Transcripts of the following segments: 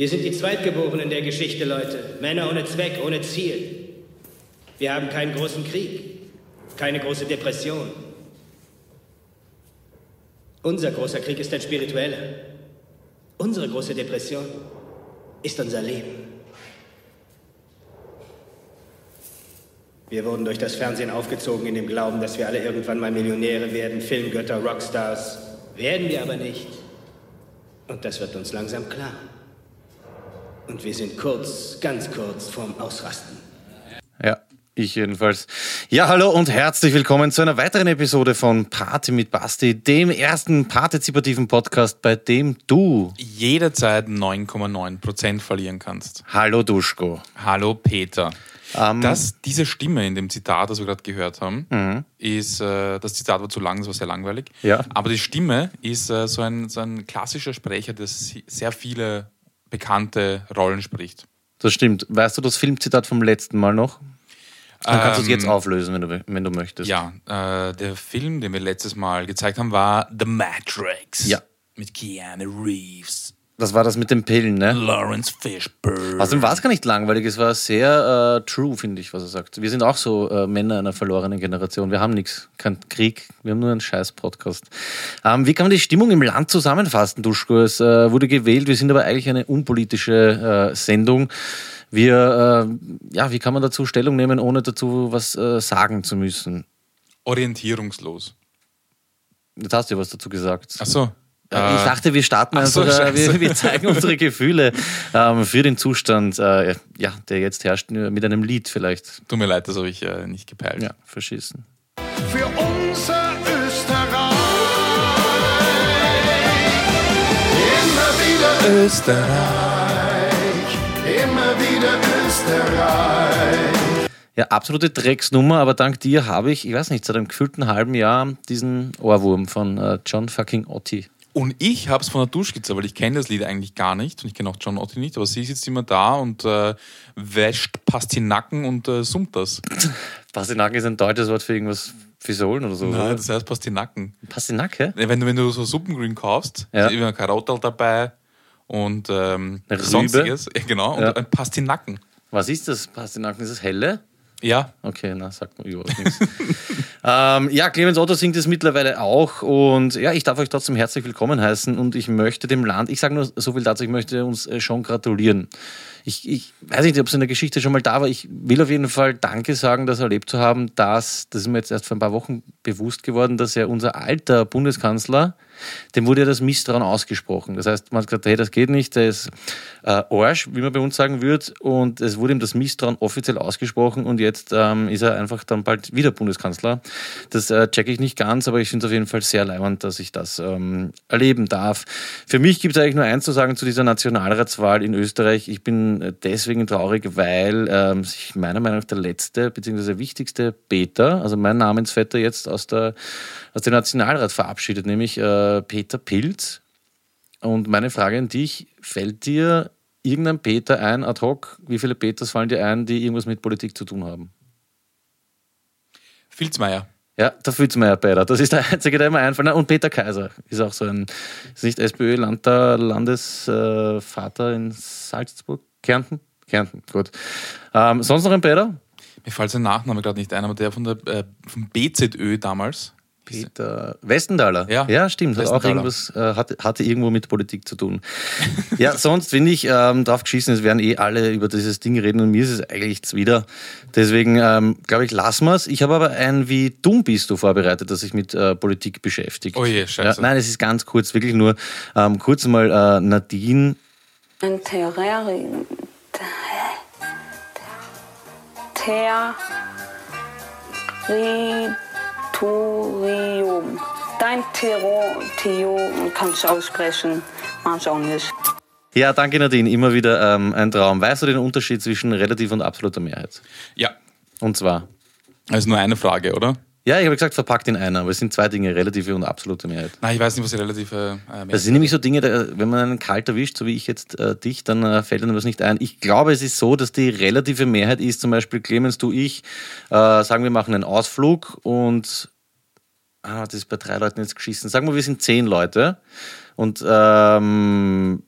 Wir sind die Zweitgeborenen der Geschichte, Leute. Männer ohne Zweck, ohne Ziel. Wir haben keinen großen Krieg, keine große Depression. Unser großer Krieg ist ein spiritueller. Unsere große Depression ist unser Leben. Wir wurden durch das Fernsehen aufgezogen in dem Glauben, dass wir alle irgendwann mal Millionäre werden, Filmgötter, Rockstars. Werden wir aber nicht. Und das wird uns langsam klar. Und wir sind kurz, ganz kurz vorm Ausrasten. Ja, ich jedenfalls. Ja, hallo und herzlich willkommen zu einer weiteren Episode von Party mit Basti, dem ersten partizipativen Podcast, bei dem du jederzeit 9,9% verlieren kannst. Hallo Duschko. Hallo Peter. Ähm, das, diese Stimme in dem Zitat, das wir gerade gehört haben, mhm. ist, äh, das Zitat war zu lang, es war sehr langweilig. Ja. Aber die Stimme ist äh, so, ein, so ein klassischer Sprecher, der sehr viele bekannte Rollen spricht. Das stimmt. Weißt du das Filmzitat vom letzten Mal noch? Dann kannst du es jetzt ähm, auflösen, wenn du, wenn du möchtest. Ja, äh, der Film, den wir letztes Mal gezeigt haben, war The Matrix. Ja. Mit Keanu Reeves. Das war das mit den Pillen, ne? Lawrence Fishburne. Außerdem war es gar nicht langweilig, es war sehr äh, true, finde ich, was er sagt. Wir sind auch so äh, Männer einer verlorenen Generation. Wir haben nichts, kein Krieg, wir haben nur einen scheiß Podcast. Ähm, wie kann man die Stimmung im Land zusammenfassen, Duschko? Es äh, wurde gewählt, wir sind aber eigentlich eine unpolitische äh, Sendung. Wir, äh, ja, wie kann man dazu Stellung nehmen, ohne dazu was äh, sagen zu müssen? Orientierungslos. Jetzt hast du ja was dazu gesagt. Ach so. Ich äh, dachte, wir starten einfach, so, äh, wir, wir, zeigen unsere Gefühle ähm, für den Zustand, äh, ja, der jetzt herrscht, mit einem Lied vielleicht. Tut mir leid, das habe ich äh, nicht gepeilt. Ja, verschissen. Für unser Österreich. Immer wieder Österreich. Immer wieder Österreich. Ja, absolute Drecksnummer, aber dank dir habe ich, ich weiß nicht, seit einem gefühlten halben Jahr diesen Ohrwurm von äh, John fucking Otti. Und ich habe es von der Duschkizze, weil ich kenne das Lied eigentlich gar nicht und ich kenne auch John Otti nicht, aber sie sitzt immer da und äh, wäscht Pastinaken und äh, summt das. Pastinaken ist ein deutsches Wort für irgendwas Fisolen oder so. Nein, oder? das heißt Pastinaken. Pastinake? Wenn du, wenn du so Suppengrün kaufst, ja. ist immer ein Karottel dabei und ähm, sonstiges. Ja, genau, und Ja. ein Pastinaken. Was ist das? Pastinaken? Ist das helle? Ja, Okay, na, sagt mir überhaupt nichts. ähm, ja, Clemens Otto singt es mittlerweile auch und ja, ich darf euch trotzdem herzlich willkommen heißen und ich möchte dem Land, ich sage nur so viel dazu, ich möchte uns äh, schon gratulieren. Ich, ich weiß nicht, ob es in der Geschichte schon mal da war, ich will auf jeden Fall Danke sagen, das erlebt zu haben, dass, das ist mir jetzt erst vor ein paar Wochen bewusst geworden, dass ja unser alter Bundeskanzler, dem wurde ja das Misstrauen ausgesprochen. Das heißt, man hat gesagt, hey, das geht nicht, der ist äh, Arsch, wie man bei uns sagen würde, und es wurde ihm das Misstrauen offiziell ausgesprochen und jetzt ähm, ist er einfach dann bald wieder Bundeskanzler. Das äh, checke ich nicht ganz, aber ich finde es auf jeden Fall sehr leibend, dass ich das ähm, erleben darf. Für mich gibt es eigentlich nur eins zu sagen zu dieser Nationalratswahl in Österreich. Ich bin deswegen traurig, weil ähm, sich meiner Meinung nach der letzte bzw. wichtigste Peter, also mein Namensvetter jetzt aus, der, aus dem Nationalrat verabschiedet, nämlich äh, Peter Pilz. Und meine Frage an dich, fällt dir irgendein Peter ein ad hoc? Wie viele Peters fallen dir ein, die irgendwas mit Politik zu tun haben? Filzmeier. Ja, der Filzmeier Peter, das ist der einzige, der mir einfällt. Und Peter Kaiser ist auch so ein, ist nicht SPÖ Landesvater in Salzburg, Kärnten? Kärnten, gut. Ähm, sonst noch ein Peter? Mir fällt sein Nachname gerade nicht ein, aber der von der äh, vom BZÖ damals. Peter Westenthaler. Ja. ja stimmt. Hat auch irgendwas, äh, hatte, hatte irgendwo mit Politik zu tun. ja, sonst finde ich ähm, drauf geschissen, es werden eh alle über dieses Ding reden und mir ist es eigentlich zuwider. Deswegen ähm, glaube ich, lassen wir es. Ich habe aber ein Wie dumm bist du vorbereitet, das sich mit äh, Politik beschäftigt. Oh je, scheiße. Ja, nein, es ist ganz kurz, wirklich nur ähm, kurz mal äh, Nadine. Ein Terrarium. Territorium. Dein Territorium kannst du aussprechen, manche auch nicht. Ja, danke Nadine, immer wieder ähm, ein Traum. Weißt du den Unterschied zwischen relativer und absoluter Mehrheit? Ja, Und zwar, also nur eine Frage, oder? Ja, ich habe gesagt, verpackt in einer, aber es sind zwei Dinge, relative und absolute Mehrheit. Nein, ich weiß nicht, was die relative äh, Das sind nämlich so Dinge, da, wenn man einen kalt erwischt, so wie ich jetzt äh, dich, dann äh, fällt einem das nicht ein. Ich glaube, es ist so, dass die relative Mehrheit ist, zum Beispiel Clemens, du, ich, äh, sagen wir machen einen Ausflug und ah, das ist bei drei Leuten jetzt geschissen. Sagen wir, wir sind zehn Leute und ähm,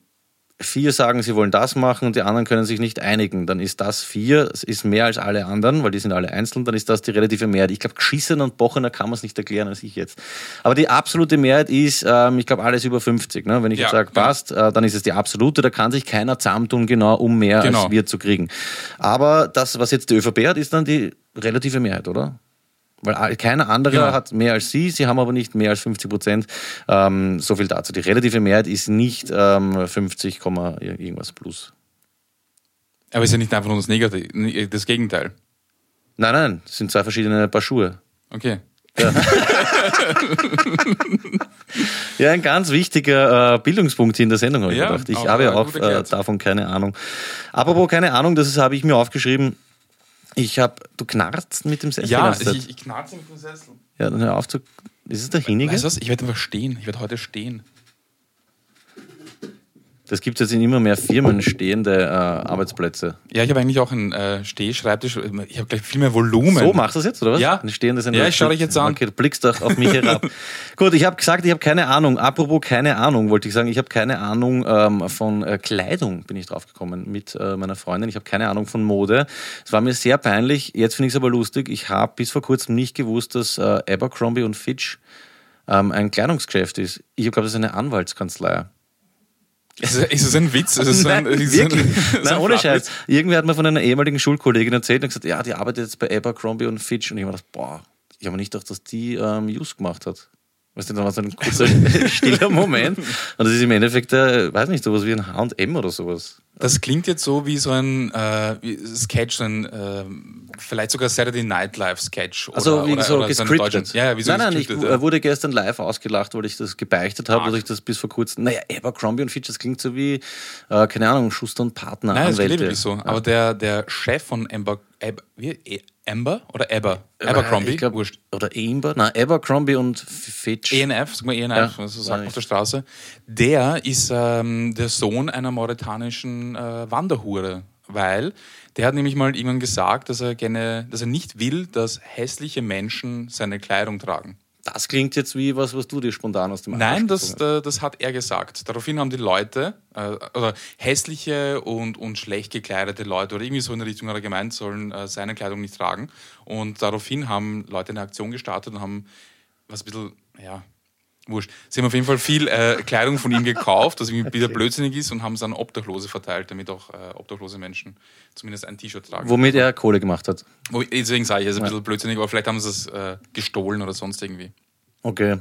vier sagen, sie wollen das machen und die anderen können sich nicht einigen, dann ist das vier, es ist mehr als alle anderen, weil die sind alle einzeln, dann ist das die relative Mehrheit. Ich glaube, geschissener und bochener kann man es nicht erklären als ich jetzt. Aber die absolute Mehrheit ist, ähm, ich glaube, alles über 50. Ne? Wenn ich Ja, jetzt sage, passt, äh, dann ist es die absolute, da kann sich keiner zusammentun, genau, um mehr Genau. als wir zu kriegen. Aber das, was jetzt die ÖVP hat, ist dann die relative Mehrheit, oder? Weil all- keiner andere Genau. hat mehr als sie, sie haben aber nicht mehr als 50 Prozent. Ähm, so viel dazu. Die relative Mehrheit ist nicht ähm, 50, Komma irgendwas plus. Aber ist ja nicht einfach nur das Negative, das Gegenteil. Nein, nein, das sind zwei verschiedene Paar Schuhe. Okay. Ja, ein ganz wichtiger äh, Bildungspunkt hier in der Sendung, habe ich Ja, gedacht. Ich habe ja äh, auch äh, davon keine Ahnung. Apropos keine Ahnung, das habe ich mir aufgeschrieben. Ich habe, du knarzt mit dem Sessel. Ja, ich, ich knarze mit dem Sessel. ja, dann hör auf zu. Ist es der Hinige? Weißt du was? Ich werde einfach stehen. Ich werde heute stehen. Das gibt es jetzt in immer mehr Firmen stehende äh, Arbeitsplätze. Ja, ich habe eigentlich auch einen äh, Stehschreibtisch. Ich habe gleich viel mehr Volumen. So machst du das jetzt, oder was? Ja. Eine stehende Sendung. Ja, ich schau dich jetzt an. Okay, du blickst doch auf mich herab. Gut, ich habe gesagt, ich habe keine Ahnung. Apropos keine Ahnung, wollte ich sagen, ich habe keine Ahnung ähm, von äh, Kleidung, bin ich drauf gekommen mit äh, meiner Freundin. Ich habe keine Ahnung von Mode. Es war mir sehr peinlich. Jetzt finde ich es aber lustig. Ich habe bis vor kurzem nicht gewusst, dass äh, Abercrombie und Fitch ähm, ein Kleidungsgeschäft ist. Ich glaube, das ist eine Anwaltskanzlei. Ist, es- ein Witz? Ist es ein, Nein, ist es ein, wirklich. ist Nein, ein ohne? Scheiß. Irgendwer hat mir von einer ehemaligen Schulkollegin erzählt und gesagt, ja, die arbeitet jetzt bei Abercrombie und Fitch. Und ich habe mir gedacht, boah, ich habe mir nicht gedacht, dass die ähm, Use gemacht hat. Weißt du, da war so ein kurzer, stiller Moment. Und das ist im Endeffekt, äh, weiß nicht, sowas wie ein H&M oder sowas. Das klingt jetzt so wie so ein äh, Sketch, so ein äh, vielleicht sogar Saturday Night Live Sketch. Oder, Also wie oder, so oder so gescriptet. deutsche- Ja, ja, wie so nein, nein, ich ja. wurde gestern live ausgelacht, weil ich das gebeichtet habe, Arg. dass ich das bis vor kurzem, naja, Abercrombie und Fitch, das klingt so wie, äh, keine Ahnung, Schuster und Partner, Nein, das klingt Anwälte. so. Aber der, der Chef von Amber, Ab, wie, E- Amber oder Aber? Abercrombie? Ich glaub, Wurscht. Oder Amber, nein, Abercrombie und Fitch. ENF, sag mal ENF, Ja, so sagt auf der Straße. Der ist ähm, der Sohn einer mauretanischen äh, Wanderhure, weil der hat nämlich mal irgendwann gesagt, dass er gerne, dass er nicht will, dass hässliche Menschen seine Kleidung tragen. Das klingt jetzt wie was, was du dir spontan aus dem Nein, Arsch das, gezogen hast. äh, das hat er gesagt. Daraufhin haben die Leute, äh, oder hässliche und, und schlecht gekleidete Leute, oder irgendwie so in der Richtung hat er gemeint, sollen äh, seine Kleidung nicht tragen. Und daraufhin haben Leute eine Aktion gestartet und haben was ein bisschen, ja, wurscht. Sie haben auf jeden Fall viel äh, Kleidung von ihm gekauft, das irgendwie wieder blödsinnig ist, und haben es an Obdachlose verteilt, damit auch äh, obdachlose Menschen zumindest ein T-Shirt tragen. Womit er Kohle gemacht hat. Deswegen sage ich, es ist ein bisschen blödsinnig, aber vielleicht haben sie es äh, gestohlen oder sonst irgendwie. Okay.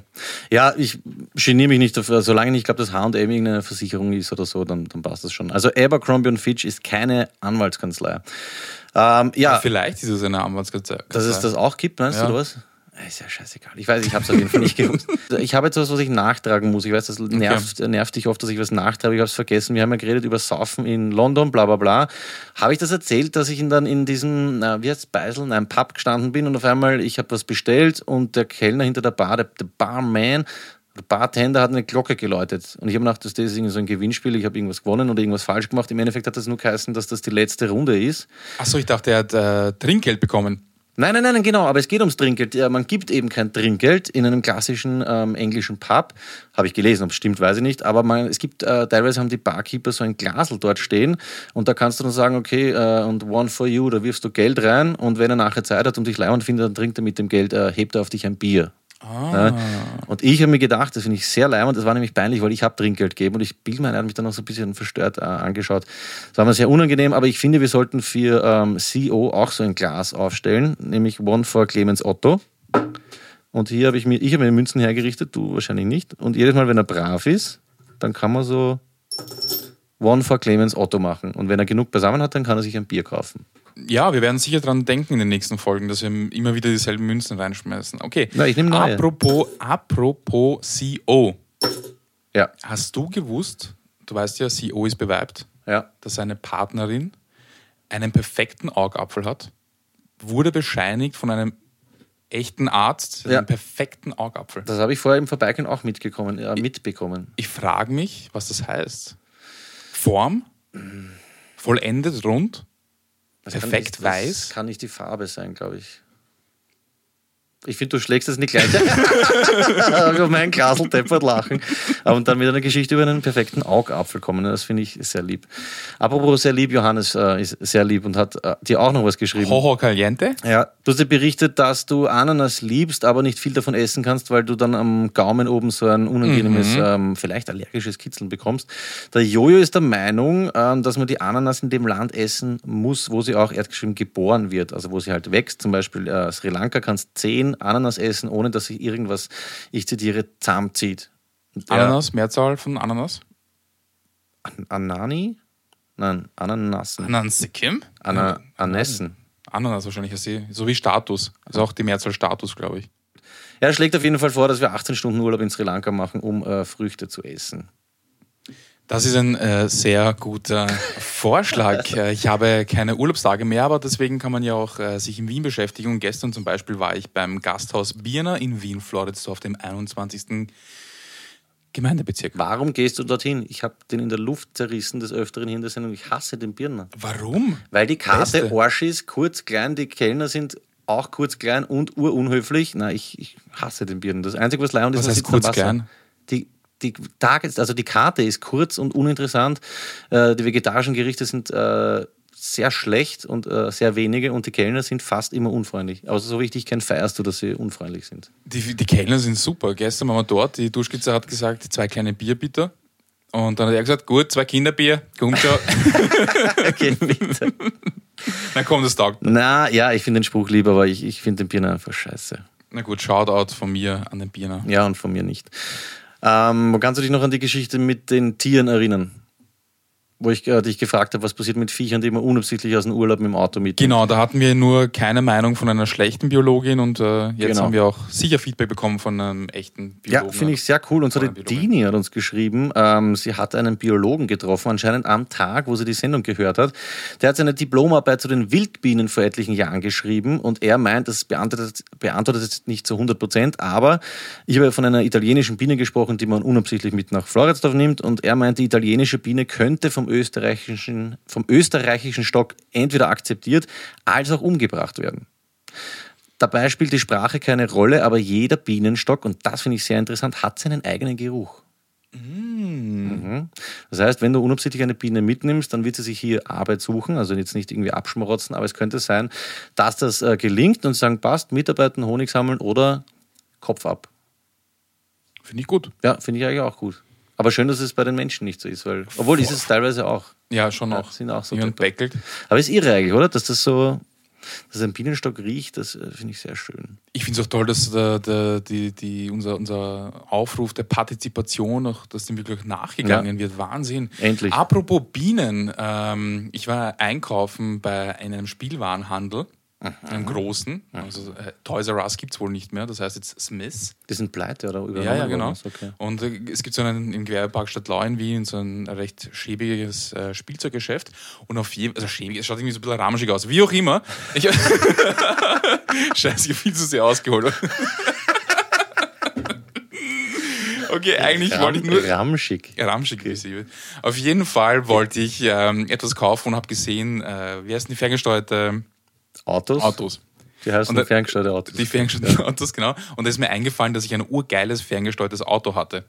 Ja, ich geniere mich nicht dafür. Solange ich glaube, dass H&M irgendeine Versicherung ist oder so, dann, dann passt das schon. Also Abercrombie und Fitch ist keine Anwaltskanzlei. Ähm, ja, Vielleicht ist es eine Anwaltskanzlei. dass es das auch gibt, meinst Ja. du oder was? Ist ja scheißegal. Ich weiß, ich habe es auf jeden Fall nicht gewusst. Ich habe jetzt was, was ich nachtragen muss. Ich weiß, das nervt, nervt dich oft, dass ich was nachtrage. Ich habe es vergessen. Wir haben ja geredet über Saufen in London, bla bla bla. Habe ich das erzählt, dass ich dann in diesem, na, wie heißt Beisel, in einem Pub gestanden bin und auf einmal, ich habe was bestellt und der Kellner hinter der Bar, der, der Barman, der Bartender hat eine Glocke geläutet. Und ich habe gedacht, das ist irgendwie so ein Gewinnspiel, ich habe irgendwas gewonnen oder irgendwas falsch gemacht. Im Endeffekt hat das nur geheißen, dass das die letzte Runde ist. Achso, ich dachte, er hat äh, Trinkgeld bekommen. Nein, nein, nein, genau, aber es geht ums Trinkgeld. Man gibt eben kein Trinkgeld in einem klassischen ähm, englischen Pub. Habe ich gelesen, ob es stimmt, weiß ich nicht. Aber man, es gibt, äh, teilweise haben die Barkeeper so ein Glasel dort stehen und da kannst du dann sagen, okay, äh, und one for you, da wirfst du Geld rein und wenn er nachher Zeit hat und dich leibend findet, dann trinkt er mit dem Geld, äh, hebt er auf dich ein Bier. Ja. Und ich habe mir gedacht, das finde ich sehr leimend, das war nämlich peinlich, weil ich habe Trinkgeld gegeben und ich bilde mir, hat mich dann noch so ein bisschen verstört äh, angeschaut. Das war mir sehr unangenehm, aber ich finde, wir sollten für ähm, CEO auch so ein Glas aufstellen, nämlich One for Clemens Otto. Und hier habe ich mir, ich habe mir Münzen hergerichtet, du wahrscheinlich nicht. Und jedes Mal, wenn er brav ist, dann kann man so One for Clemens Otto machen. Und wenn er genug beisammen hat, dann kann er sich ein Bier kaufen. Ja, wir werden sicher dran denken in den nächsten Folgen, dass wir immer wieder dieselben Münzen reinschmeißen. Okay. Na, ich nehm neue. Apropos, apropos CEO. Ja, Hast du gewusst, du weißt ja, CEO ist beweibt, ja. dass seine Partnerin einen perfekten Augapfel hat? Wurde bescheinigt von einem echten Arzt, Ja. einen perfekten Augapfel. Das habe ich vorher im Vorbeigehen auch mitgekommen, äh, mitbekommen. Ich frage mich, was das heißt. Form, vollendet rund, Das kann Perfekt nicht- weiß? Kann nicht die Farbe sein, glaube ich. Ich finde, du schlägst es nicht gleich über meinen Glasel deppert lachen. Und dann mit einer Geschichte über einen perfekten Augapfel kommen. Das finde ich sehr lieb. Apropos sehr lieb, Johannes äh, ist sehr lieb und hat äh, dir auch noch was geschrieben. Hoho Caliente? Ja, du hast dir berichtet, dass du Ananas liebst, aber nicht viel davon essen kannst, weil du dann am Gaumen oben so ein unangenehmes, ähm, vielleicht allergisches Kitzeln bekommst. Der Jojo ist der Meinung, ähm, dass man die Ananas in dem Land essen muss, wo sie auch erdgeschrieben geboren wird, also wo sie halt wächst. Zum Beispiel äh, Sri Lanka kannst Ananas essen, ohne dass sich irgendwas, ich zitiere, zusammenzieht. Und der- Ananas, Mehrzahl von Ananas? An Anani? Nein, Ananassen. Anansikim? Ana Anessen. Ananas wahrscheinlich, also so wie Status. Also auch die Mehrzahl Status, glaube ich. Er schlägt auf jeden Fall vor, dass wir 18 Stunden Urlaub in Sri Lanka machen, um äh, Früchte zu essen. Das ist ein äh, sehr guter Vorschlag. Äh, ich habe keine Urlaubstage mehr, aber deswegen kann man ja auch äh, sich in Wien beschäftigen. Und gestern zum Beispiel war ich beim Gasthaus Birner in Wien, Floridsdorf, dem 21. Gemeindebezirk. Warum gehst du dorthin? Ich habe den in der Luft zerrissen des Öfteren hier in der Sendung. Ich hasse den Birner. Warum? Weil die Karte Beste. Arsch ist, kurz, klein, die Kellner sind auch kurz, klein und urunhöflich. Nein, ich, ich hasse den Birnen. Das Einzige, was leihend ist, Was man heißt kurz, klein? Die, die, Tages, also die Karte ist kurz und uninteressant. Äh, die vegetarischen Gerichte sind äh, sehr schlecht und äh, sehr wenige und die Kellner sind fast immer unfreundlich. Aber so wie ich dich kenne, feierst du, dass sie unfreundlich sind. Die, die Kellner sind super. Gestern waren wir dort, die Duschkizze hat gesagt, zwei kleine Bier bitte. Und dann hat er gesagt, gut, zwei Kinderbier, kommt schon. Okay, bitte. Na komm, das taugt. Na ja, ich finde den Spruch lieber, aber ich, ich finde den Birner einfach scheiße. Na gut, Shoutout von mir an den Bierner. Ja, und von mir nicht. Ähm, kannst du dich noch an die Geschichte mit den Tieren erinnern? Wo ich äh, dich gefragt habe, was passiert mit Viechern, die man unabsichtlich aus dem Urlaub mit dem Auto mitnimmt. Genau, da hatten wir nur keine Meinung von einer schlechten Biologin und äh, jetzt Genau. haben wir auch sicher Feedback bekommen von einem echten Biologen. Ja, finde ich sehr cool. Und so die Oder Biologin. Dini hat uns geschrieben, ähm, sie hat einen Biologen getroffen, anscheinend am Tag, wo sie die Sendung gehört hat. Der hat seine Diplomarbeit zu den Wildbienen vor etlichen Jahren geschrieben und er meint, das beantwortet, beantwortet es nicht zu 100 Prozent, aber ich habe von einer italienischen Biene gesprochen, die man unabsichtlich mit nach Floridsdorf nimmt und er meint, die italienische Biene könnte vom österreichischen, vom österreichischen Stock entweder akzeptiert als auch umgebracht werden. Dabei spielt die Sprache keine Rolle, aber jeder Bienenstock, und das finde ich sehr interessant, hat seinen eigenen Geruch. Mhm. Das heißt, wenn du unabsichtlich eine Biene mitnimmst, dann wird sie sich hier Arbeit suchen, also jetzt nicht irgendwie abschmarotzen, aber es könnte sein, dass das äh, gelingt und sagen, passt, mitarbeiten, Honig sammeln oder Kopf ab. Finde ich gut. Ja, finde ich eigentlich auch gut. Aber schön, dass es bei den Menschen nicht so ist, weil, obwohl ist es teilweise auch. Ja, schon Ja, auch. sind auch so beckelt. Aber ist irre eigentlich, oder? Dass das so, dass ein Bienenstock riecht, das äh, finde ich sehr schön. Ich finde es auch toll, dass der, der, die, die, unser, unser Aufruf der Partizipation, auch, dass dem wirklich nachgegangen wird. Wahnsinn. Endlich. Apropos Bienen, ähm, ich war einkaufen bei einem Spielwarenhandel, einem großen. Also, äh, Toys R Us gibt es wohl nicht mehr, das heißt jetzt Smiths. Die sind pleite oder übernommen Ja, ja, genau. Okay. Und äh, es gibt so einen im Gewerbepark Stadtlau in Wien, so ein recht schäbiges äh, Spielzeuggeschäft. Und auf jedem, also schäbig, es schaut irgendwie so ein bisschen ramschig aus. Wie auch immer. Ich, Scheiße, ich hab viel zu sehr ausgeholt. okay, eigentlich wollte ich nur. Ramschig. Ramschig ist sie. Auf jeden Fall wollte ich ähm, etwas kaufen und habe gesehen, äh, wie heißen die ferngesteuerte Autos? Autos? Die heißen da- ferngesteuerte Autos. Die ferngesteuerten Autos, genau. Und da ist mir eingefallen, dass ich ein urgeiles ferngesteuertes Auto hatte.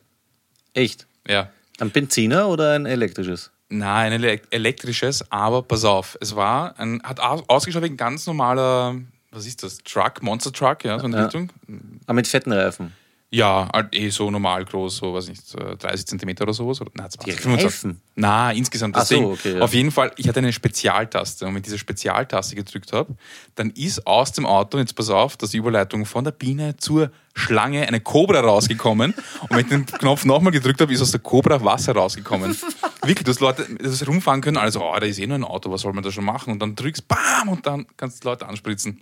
Echt? Ja. Ein Benziner oder ein elektrisches? Nein, ein ele- elektrisches, aber pass auf, es war ein, hat aus- ausgeschaut wie ein ganz normaler, was ist das, Truck, Monster Truck, ja, so in Ja. Richtung. Aber Ah, mit fetten Reifen. Ja, halt eh so normal groß, so, weiß nicht, äh, 30 Zentimeter oder sowas. Oder, nein, 20, Die 25. Reifen? Na, insgesamt. Ach so, okay, ja. Auf jeden Fall, ich hatte eine Spezialtaste und wenn ich diese Spezialtaste gedrückt habe, dann ist aus dem Auto, jetzt pass auf, dass die Überleitung von der Biene zur Schlange eine Cobra rausgekommen und wenn ich den Knopf nochmal gedrückt habe, ist aus der Cobra Wasser rausgekommen. Wirklich, dass Leute das rumfahren können, also, oh, da ist eh nur ein Auto, was soll man da schon machen? Und dann drückst, bam, und dann kannst du Leute anspritzen.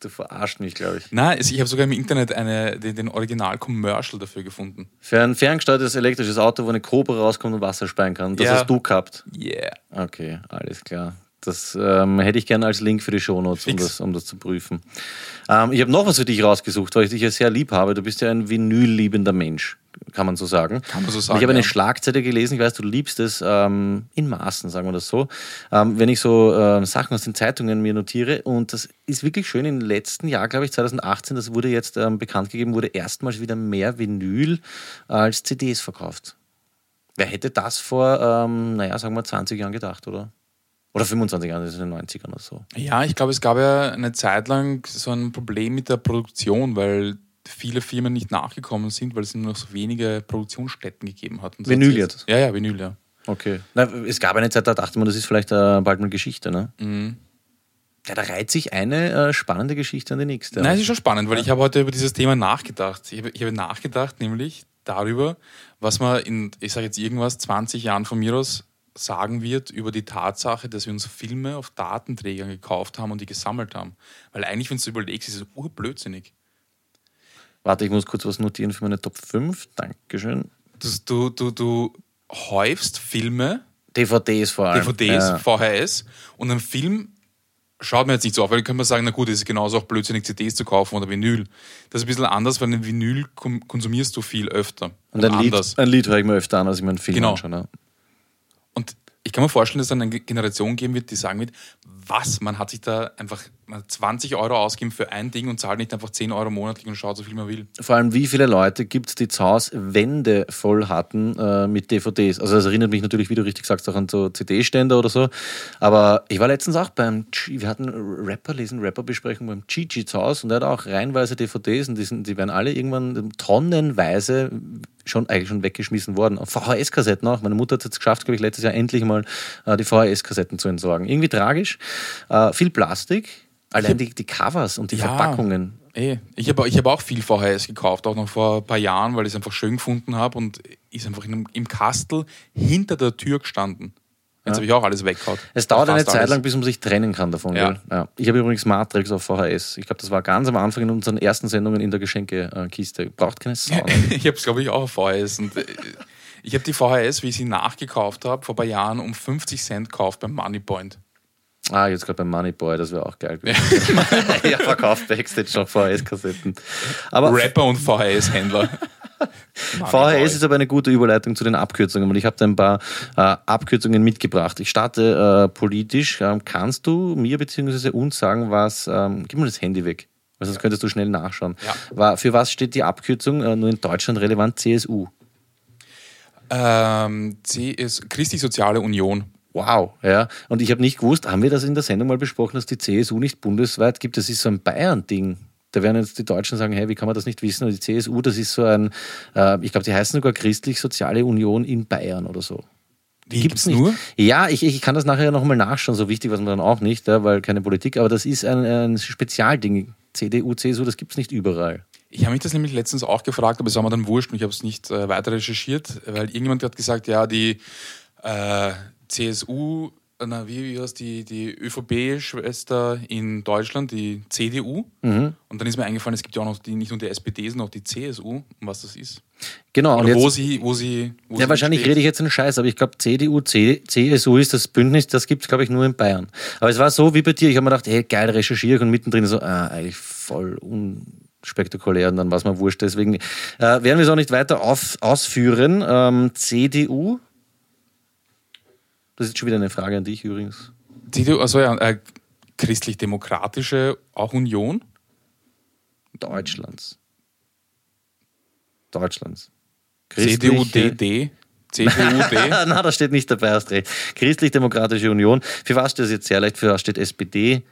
Du verarscht mich, glaube ich. Nein, ich habe sogar im Internet eine, den, den Original-Commercial dafür gefunden. Für ein ferngesteuertes elektrisches Auto, wo eine Cobra rauskommt und Wasser speien kann. Das Ja. hast du gehabt. Yeah. Okay, alles klar. Das ähm, hätte ich gerne als Link für die Shownotes, um das, um das zu prüfen. Ähm, ich habe noch was für dich rausgesucht, weil ich dich ja sehr lieb habe. Du bist ja ein vinylliebender Mensch. Kann man so sagen. Kann man so Und sagen, ich habe eine. Schlagzeile gelesen, ich weiß, du liebst es, ähm, in Maßen, sagen wir das so, ähm, wenn ich so ähm, Sachen aus den Zeitungen mir notiere. Und das ist wirklich schön. Im letzten Jahr, glaube ich, 2018, das wurde jetzt ähm, bekannt gegeben, wurde erstmals wieder mehr Vinyl als CDs verkauft. Wer hätte das vor, ähm, naja, sagen wir 20 Jahren gedacht, oder? Oder 25 Jahren, das ist in den 90ern oder so. Ja, ich glaube, es gab ja eine Zeit lang so ein Problem mit der Produktion, weil viele Firmen nicht nachgekommen sind, weil es nur noch so wenige Produktionsstätten gegeben hat. Vinyl jetzt? Ja, ja, Vinyl, ja. Okay. Na, es gab eine Zeit, da dachte man, das ist vielleicht äh, bald mal Geschichte, ne? Mhm. Ja, da reiht sich eine äh, spannende Geschichte an die nächste. Nein, es ist schon spannend, weil ich habe heute über dieses Thema nachgedacht. Ich habe, ich habe nachgedacht, nämlich darüber, was man in, ich sage jetzt irgendwas, 20 Jahren von mir aus sagen wird über die Tatsache, dass wir uns Filme auf Datenträgern gekauft haben und die gesammelt haben. Weil eigentlich, wenn du überlegst, ist es urblödsinnig. Warte, ich muss kurz was notieren für meine Top 5. Dankeschön. Das, du, du, du häufst Filme, DVDs vor allem. DVDs, Ja. VHS und ein Film schaut mir jetzt nicht so auf, weil kann man sagen, na gut, es ist genauso auch blödsinnig, CDs zu kaufen oder Vinyl. Das ist ein bisschen anders, weil ein Vinyl konsumierst du viel öfter. Und ein Lied, ein Lied höre ich mir öfter an, als ich mir einen Film Genau. anschaue. Ne? Und ich kann mir vorstellen, dass es dann eine Generation geben wird, die sagen wird, was, man hat sich da einfach 20 Euro ausgegeben für ein Ding und zahlt nicht einfach 10 Euro monatlich und schaut so viel man will. Vor allem, wie viele Leute gibt es, die zu Hause Wände voll hatten äh, mit DVDs? Also, das erinnert mich natürlich, wie du richtig sagst, auch an so CD-Ständer oder so. Aber ich war letztens auch beim, G- wir hatten Rapper lesen, Rapper-Besprechung beim Gigi zu Hause und der hat auch reihenweise DVDs und die, sind, die werden alle irgendwann tonnenweise schon eigentlich schon weggeschmissen worden. VHS-Kassetten auch. Meine Mutter hat es jetzt geschafft, glaube ich, letztes Jahr endlich mal äh, die VHS-Kassetten zu entsorgen. Irgendwie tragisch. Äh, viel Plastik. Allein die, die Covers und die Ja. Verpackungen. Eh. Ich habe ich hab auch viel VHS gekauft, auch noch vor ein paar Jahren, weil ich es einfach schön gefunden habe und ist einfach in einem, im Kastel hinter der Tür gestanden. Jetzt habe ich auch alles weggehauen. Es dauert eine Zeit alles. lang, bis man sich trennen kann davon. Ja. Ja. Ich habe übrigens Matrix auf VHS. Ich glaube, das war ganz am Anfang in unseren ersten Sendungen in der Geschenkekiste. Braucht keine Sau. Ich habe es, glaube ich, auch auf VHS. Und äh, ich habe die VHS, wie ich sie nachgekauft habe, vor ein paar Jahren um 50 Cent gekauft beim Moneypoint. Ah, jetzt gerade beim Moneyboy, das wäre auch geil gewesen. ja, verkauft Backstage schon VHS-Kassetten. Rapper und VHS-Händler. VHS ist aber eine gute Überleitung zu den Abkürzungen, weil ich habe da ein paar äh, Abkürzungen mitgebracht. Ich starte äh, politisch. Ähm, kannst du mir bzw. uns sagen, was, ähm, gib mal das Handy weg, weil sonst könntest du schnell nachschauen. Ja. War, für was steht die Abkürzung äh, nur in Deutschland relevant? CSU. ähm, C ist Christlich-Soziale Union. Wow, ja. Und ich habe nicht gewusst, haben wir das in der Sendung mal besprochen, dass die CSU nicht bundesweit gibt? Das ist so ein Bayern-Ding. Da werden jetzt die Deutschen sagen, hey, wie kann man das nicht wissen? Und die CSU, das ist so ein, äh, ich glaube, die heißen sogar Christlich-Soziale Union in Bayern oder so. Die gibt's nicht. nur? Ja, ich, ich kann das nachher nochmal nachschauen, so wichtig was man dann auch nicht, ja, weil keine Politik, aber das ist ein, ein Spezialding. CDU, CSU, das gibt es nicht überall. Ich habe mich das nämlich letztens auch gefragt, aber es war mir dann wurscht und ich habe es nicht äh, weiter recherchiert, weil irgendjemand hat gesagt, ja, die äh, CSU, äh, na, wie, wie heißt die, die ÖVP-Schwester in Deutschland, die CDU. Mhm. Und dann ist mir eingefallen, es gibt ja auch noch die, nicht nur die SPD, sondern auch die CSU, und was das ist. Genau, und Oder wo jetzt, sie, wo sie, wo ja, sie wahrscheinlich steht. rede ich jetzt einen Scheiß, aber ich glaube, CDU, C, CSU ist das Bündnis, das gibt es, glaube ich, nur in Bayern. Aber es war so wie bei dir, ich habe mir gedacht, hey, geil, recherchiere ich und mittendrin so, ah, eigentlich voll unspektakulär und dann war es mir wurscht. Deswegen äh, werden wir es auch nicht weiter auf, ausführen. Ähm, CDU, das ist schon wieder eine Frage an dich übrigens. CDU, also ja, äh, christlich-demokratische auch Union. Deutschlands. Deutschlands. CDU, DD. CDU, D. Na, das steht nicht dabei, hast recht. Christlich-Demokratische Union. Für was steht das jetzt sehr leicht? Für was steht SPD?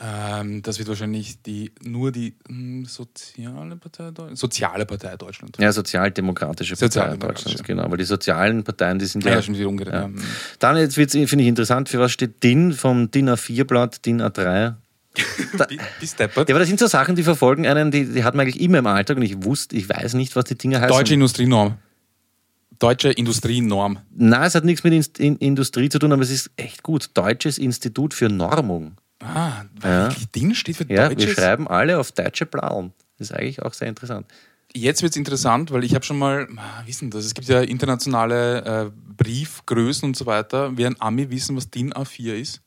Ähm, das wird wahrscheinlich die, nur die hm, soziale Partei Deutschland. Soziale Partei Deutschland. Ja, Sozialdemokratische Partei Sozialdemokratische. Deutschlands, genau. Weil die sozialen Parteien, die sind Ja, ja. schon wieder umgedreht. Ja. Hm. Dann jetzt wird's, finde ich interessant, für was steht DIN vom DIN A4-Blatt, DIN A3? Die, die. Ja, aber das sind so Sachen, die verfolgen einen, die, die hat man eigentlich immer im Alltag und ich wusste, ich weiß nicht, was die Dinge heißen. Deutsche Industrienorm. Deutsche Industrienorm. Nein, es hat nichts mit Inst in Industrie zu tun, aber es ist echt gut. Deutsches Institut für Normung. Ah, weil Ja. DIN steht für Ja, Deutsches. wir schreiben alle auf deutsche Blauen. Das ist eigentlich auch sehr interessant. Jetzt wird es interessant, weil ich habe schon mal, ah, wissen das, es gibt ja internationale äh, Briefgrößen und so weiter. Wir ein Ami wissen, was DIN A4 ist.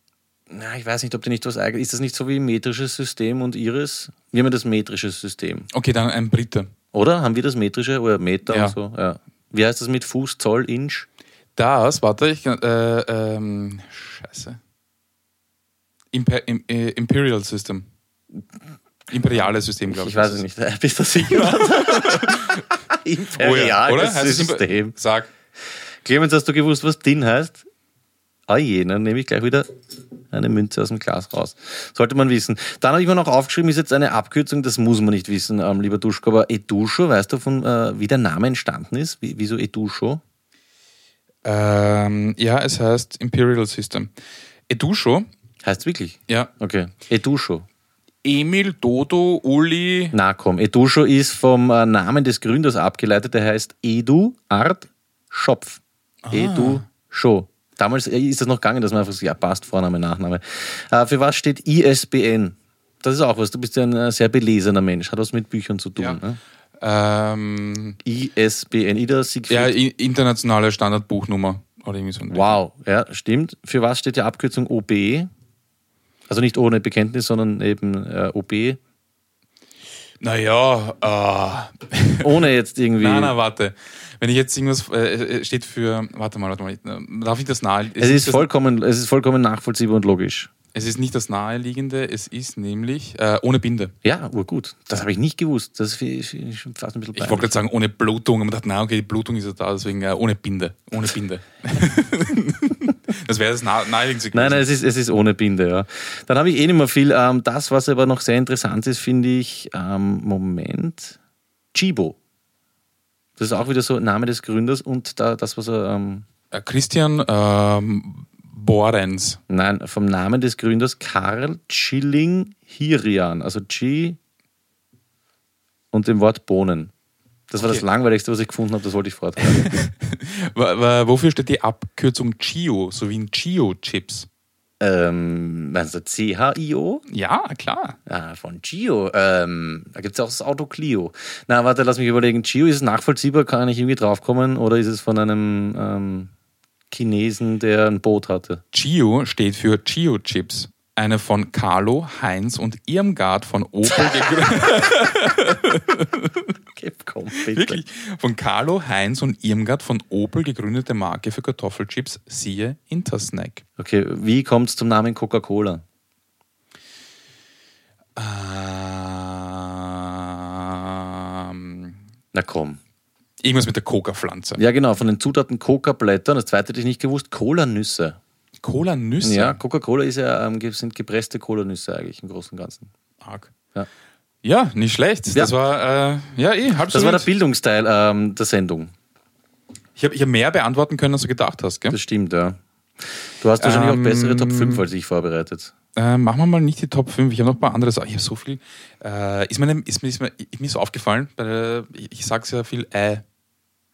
Na, ich weiß nicht, ob die nicht was eigenes. Ist das nicht so wie metrisches System und Iris? Wir haben das metrische System. Okay, dann ein Brite. Oder? Haben wir das metrische oder Meter Ja. und so? Ja. Wie heißt das mit Fuß, Zoll, Inch? Das, warte, ich kann, äh, ähm, scheiße. Imper, im, äh, Imperial System. Imperiales System, glaube ich. Ich weiß es nicht. Bist du sicher? Oh ja, Imperiales oder? Heißt es Imper- System. Sag. Clemens, hast du gewusst, was DIN heißt? Ah je, dann nehme ich gleich wieder eine Münze aus dem Glas raus. Sollte man wissen. Dann habe ich mir noch aufgeschrieben, ist jetzt eine Abkürzung, das muss man nicht wissen, ähm, lieber Duschko, aber Edusho, weißt du, von, äh, wie der Name entstanden ist? Wie, wieso Edusho? Ähm, ja, es heißt Imperial System. Edusho, Heißt wirklich? ja. Okay. Edusho. Emil, Dodo, Uli. Na komm, Edusho ist vom äh, Namen des Gründers abgeleitet, der heißt Edu Art Schopf. Edu Scho. Damals äh, ist das noch gegangen, dass man einfach so, ja, passt, Vorname, Nachname. Äh, für was steht ISBN? Das ist auch was, du bist ja ein äh, sehr belesener Mensch, hat was mit Büchern zu tun. Ja. Ne? Ähm, ISBN, Ida Siegfried. ja, internationale Standardbuchnummer. Oder irgendwie so. wow, ja, stimmt. Für was steht die Abkürzung OB? Also nicht ohne Bekenntnis, sondern eben äh, OB. Naja, äh, Ohne jetzt irgendwie. nein, nein, warte. Wenn ich jetzt irgendwas äh, äh, steht für, warte mal, warte mal, darf ich das nahe? es, ist das, vollkommen, es ist vollkommen nachvollziehbar und logisch. es ist nicht das Naheliegende, es ist nämlich äh, ohne Binde. Ja, urgut. Das habe ich nicht gewusst. Das ist schon fast ein bisschen Ich wollte gerade sagen, ohne Blutung, aber dachte, na okay, die Blutung ist ja da, deswegen äh, ohne Binde. Ohne Binde. das wäre das nah naheliegendste Nein, nein, es ist, es ist ohne Binde, ja. Dann habe ich eh nicht mehr viel. Ähm, das, was aber noch sehr interessant ist, finde ich, ähm, Moment, Chibo. Das ist auch wieder so Name des Gründers und da, das, was er, ähm, Äh, Christian ähm, Borens. nein, vom Namen des Gründers Karl Schilling Hirian, also G und dem Wort Bohnen. Das war das Okay. langweiligste, was ich gefunden habe, das wollte ich wa- Wofür steht die Abkürzung Chio, so wie in Chio-Chips? ähm, meinst du C-H-I-O? Ja, klar. Ah, von Gio. Ähm, da gibt es auch das Auto Clio. Na, warte, lass mich überlegen. Gio, ist es nachvollziehbar? Kann ich irgendwie draufkommen? Oder ist es von einem ähm, Chinesen, der ein Boot hatte? Chio steht für Chio-Chips. Eine von Carlo, Heinz und Irmgard von Opel gegründet. Okay, komm, bitte. Wirklich. Von Carlo, Heinz und Irmgard von Opel gegründete Marke für Kartoffelchips, siehe Intersnack. Okay, wie kommt es zum Namen Coca-Cola? Ähm, Na komm. irgendwas mit der Coca-Pflanze. Ja, genau, von den Zutaten Coca-Blätter. Das zweite hätte ich nicht gewusst. Cola-Nüsse. Cola-Nüsse. Ja, Coca-Cola ist ja, ähm, sind gepresste Cola-Nüsse eigentlich im Großen und Ganzen. Arg. Ja. Ja, nicht schlecht. Das Ja. war, äh, ja, eh, halb Das war der. Bildungsteil ähm, der Sendung. Ich habe ich hab mehr beantworten können, als du gedacht hast, gell? Das stimmt, ja. Du hast wahrscheinlich Ähm, auch bessere Top 5 als ich vorbereitet. Äh, machen wir mal nicht die Top 5. Ich habe noch ein paar andere Sachen. Ich habe so viel. Äh, ist, mir, ist, mir, ist, mir, ist mir so aufgefallen, bei der, ich, ich sage sehr viel Ei.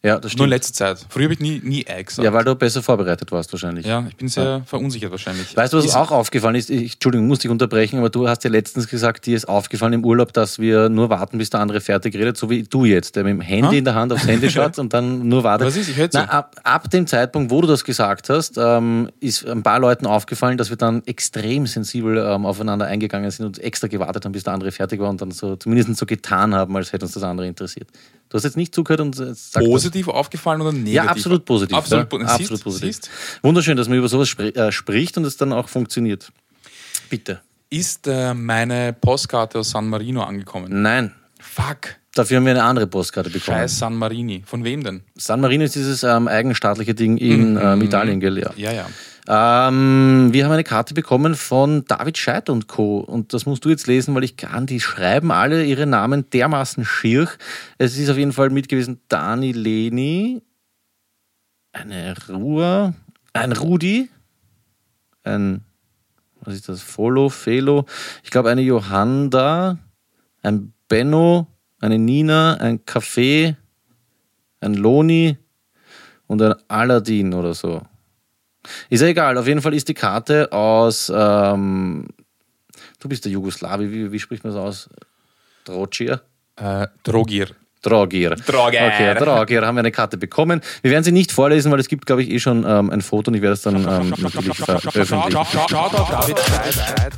Ja, das Nur in stimmt. letzter Zeit. Früher habe ich nie, nie Ei gesagt. Ja, weil du besser vorbereitet warst wahrscheinlich. Ja, ich bin sehr verunsichert wahrscheinlich. Weißt du, was Ist- auch aufgefallen ist? Ich, Entschuldigung, muss dich unterbrechen, aber du hast ja letztens gesagt, dir ist aufgefallen im Urlaub, dass wir nur warten, bis der andere fertig redet, so wie du jetzt, der mit dem Handy Ha? in der Hand aufs Handy schaut und dann nur wartet. Was ist? Ich höre zu. Na, ab, ab dem Zeitpunkt, wo du das gesagt hast, ähm, ist ein paar Leuten aufgefallen, dass wir dann extrem sensibel ähm, aufeinander eingegangen sind und extra gewartet haben, bis der andere fertig war und dann so zumindest so getan haben, als hätte uns das andere interessiert. Du hast jetzt nicht zugehört und jetzt sag das. positiv aufgefallen oder negativ? Ja, absolut positiv. Absolut, ja. po- absolut siehst, positiv. Siehst? Wunderschön, dass man über sowas spri äh, spricht und es dann auch funktioniert. Bitte. Ist äh, meine Postkarte aus San Marino angekommen? Nein, Fuck. dafür haben wir eine andere Postkarte bekommen. Scheiß San Marini. Von wem denn? San Marino ist dieses ähm, eigenstaatliche Ding in ähm, Italien, gell? Ja. Ja, ja. Ähm, wir haben eine Karte bekommen von David Scheidt und Co. Und das musst du jetzt lesen, weil ich kann, die schreiben alle ihre Namen dermaßen schier. Es ist auf jeden Fall mit gewesen Dani Leni, eine Ruhr, ein Rudi, ein, was ist das, Folo, Felo, ich glaube eine Johanna, ein Benno, eine Nina, ein Café, ein Loni und ein Aladdin oder so. Ist ja egal, auf jeden Fall ist die Karte aus, ähm, du bist der Jugoslawi, wie, wie spricht man das aus? Drogir? Äh, Drogir. Drogir. Drogir. Okay, Drogir haben wir eine Karte bekommen. Wir werden sie nicht vorlesen, weil es gibt, glaube ich, eh schon ähm, ein Foto und ich werde es dann ähm, natürlich veröffentlichen. Shoutout David Scheid,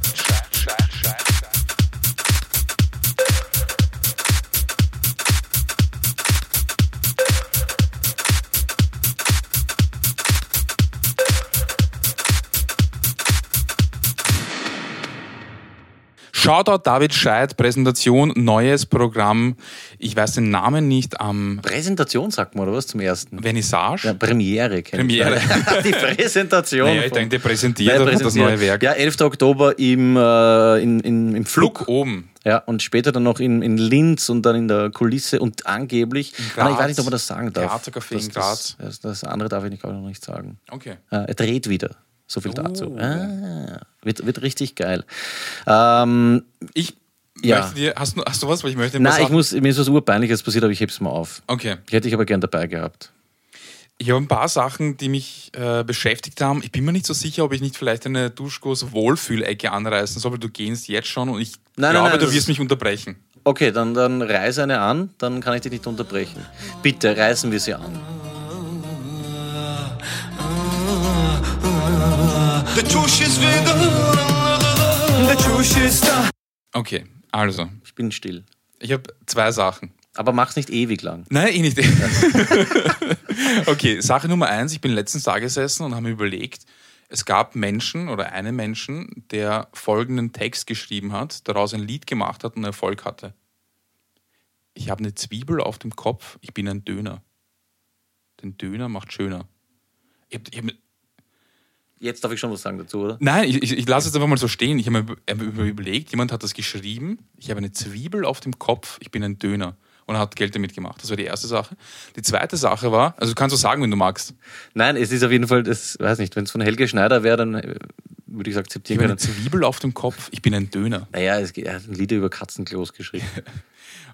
Präsentation, neues Programm. Ich weiß den Namen nicht am Präsentation sagt man, oder was zum ersten? Vernissage. Ja, Premiere. Premiere. Die Präsentation. Naja, ich denke, der präsentiert Nein, das neue Werk. Ja, 11. Oktober im, äh, in, in, im Flug. Flug oben. Ja, und später dann noch in, in Linz und dann in der Kulisse und angeblich. Graz. Ah, ich weiß nicht, ob man das sagen darf. Theatercafé das, in Graz. Das, das, andere darf ich nicht, glaub ich, noch nicht sagen. Okay. Äh, er dreht wieder. So Oh. viel dazu. Ah, wird, wird richtig geil. Ähm, Ich Ja. möchte dir, hast du, hast du was, weil ich möchte nein, ich muss, mir ist was Urpeinliches passiert, aber ich heb's mal auf. Okay. Ich hätte ich aber gern dabei gehabt. Ich habe ein paar Sachen, die mich äh, beschäftigt haben. Ich bin mir nicht so sicher, ob ich nicht vielleicht eine Duschkos Wohlfühlecke anreißen soll, weil du gehst jetzt schon und ich Nein, nein, glaube, nein, du das wirst mich unterbrechen. Okay, dann, dann reiß eine an, dann kann ich dich nicht unterbrechen. Bitte, reißen wir sie an. Okay, also, Ich bin still. ich habe zwei Sachen. Aber mach's nicht ewig lang. Nein, eh nicht. okay, Sache Nummer eins. Ich bin letztens da gesessen und habe mir überlegt, es gab Menschen oder einen Menschen, der folgenden Text geschrieben hat, daraus ein Lied gemacht hat und Erfolg hatte. Ich habe eine Zwiebel auf dem Kopf, ich bin ein Döner. Den Döner macht schöner. Ich hab, ich hab, Jetzt darf ich schon was sagen dazu, oder? nein, ich, ich, ich lasse es einfach mal so stehen. Ich habe mir mir überlegt, jemand hat das geschrieben. Ich habe eine Zwiebel auf dem Kopf, ich bin ein Döner. Und er hat Geld damit gemacht. Das war die erste Sache. Die zweite Sache war, also du kannst so sagen, wenn du magst. Nein, es ist auf jeden Fall, das weiß nicht, wenn es von Helge Schneider wäre, dann äh, würde ich es Ich akzeptieren habe eine. Zwiebel auf dem Kopf, ich bin ein Döner. Naja, es, er hat ein Lied über Katzenklos geschrieben.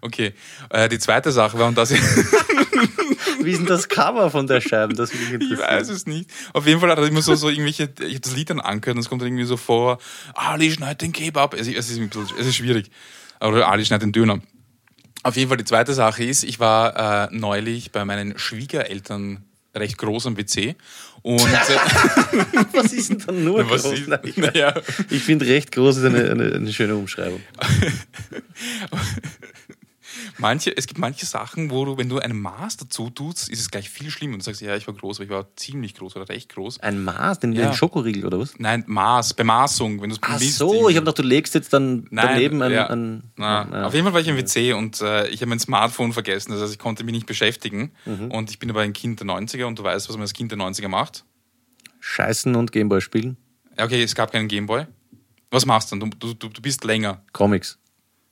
Okay. Äh, die zweite Sache war, und das Wie ist denn das Cover von der Scheibe? Das mich ich weiß es nicht. Auf jeden Fall hat er immer so, so irgendwelche, ich habe das Lied dann angehört und es kommt irgendwie so vor, Ali schneidet den Kebab. Es, es, ist, es ist schwierig. Oder Ali schneidet den Döner. Auf jeden Fall die zweite Sache ist, ich war äh, neulich bei meinen Schwiegereltern recht groß am WC und äh, Was ist denn dann nur groß? ist, naja, ich finde, recht groß ist eine, eine, eine schöne Umschreibung. Manche, es gibt manche Sachen, wo du, wenn du ein Maß dazu tust, ist es gleich viel schlimmer. Und du sagst, ja, ich war groß, aber ich war ziemlich groß oder recht groß. Ein Maß, den, Ja. den Schokoriegel oder was? Nein, Maß, Bemaßung, wenn Ach misst, so, ich habe gedacht, du legst jetzt dann Nein, daneben ein. ja. ein Na, ja. Auf jeden Fall war ich im WC und äh, ich habe mein Smartphone vergessen. Das heißt, ich konnte mich nicht beschäftigen. Mhm. Und ich bin aber ein Kind der 90er und du weißt, was man als Kind der 90er macht. Scheißen und Gameboy spielen. Ja, Okay, es gab keinen Gameboy. Was machst du dann? Du, du, du bist länger. Comics.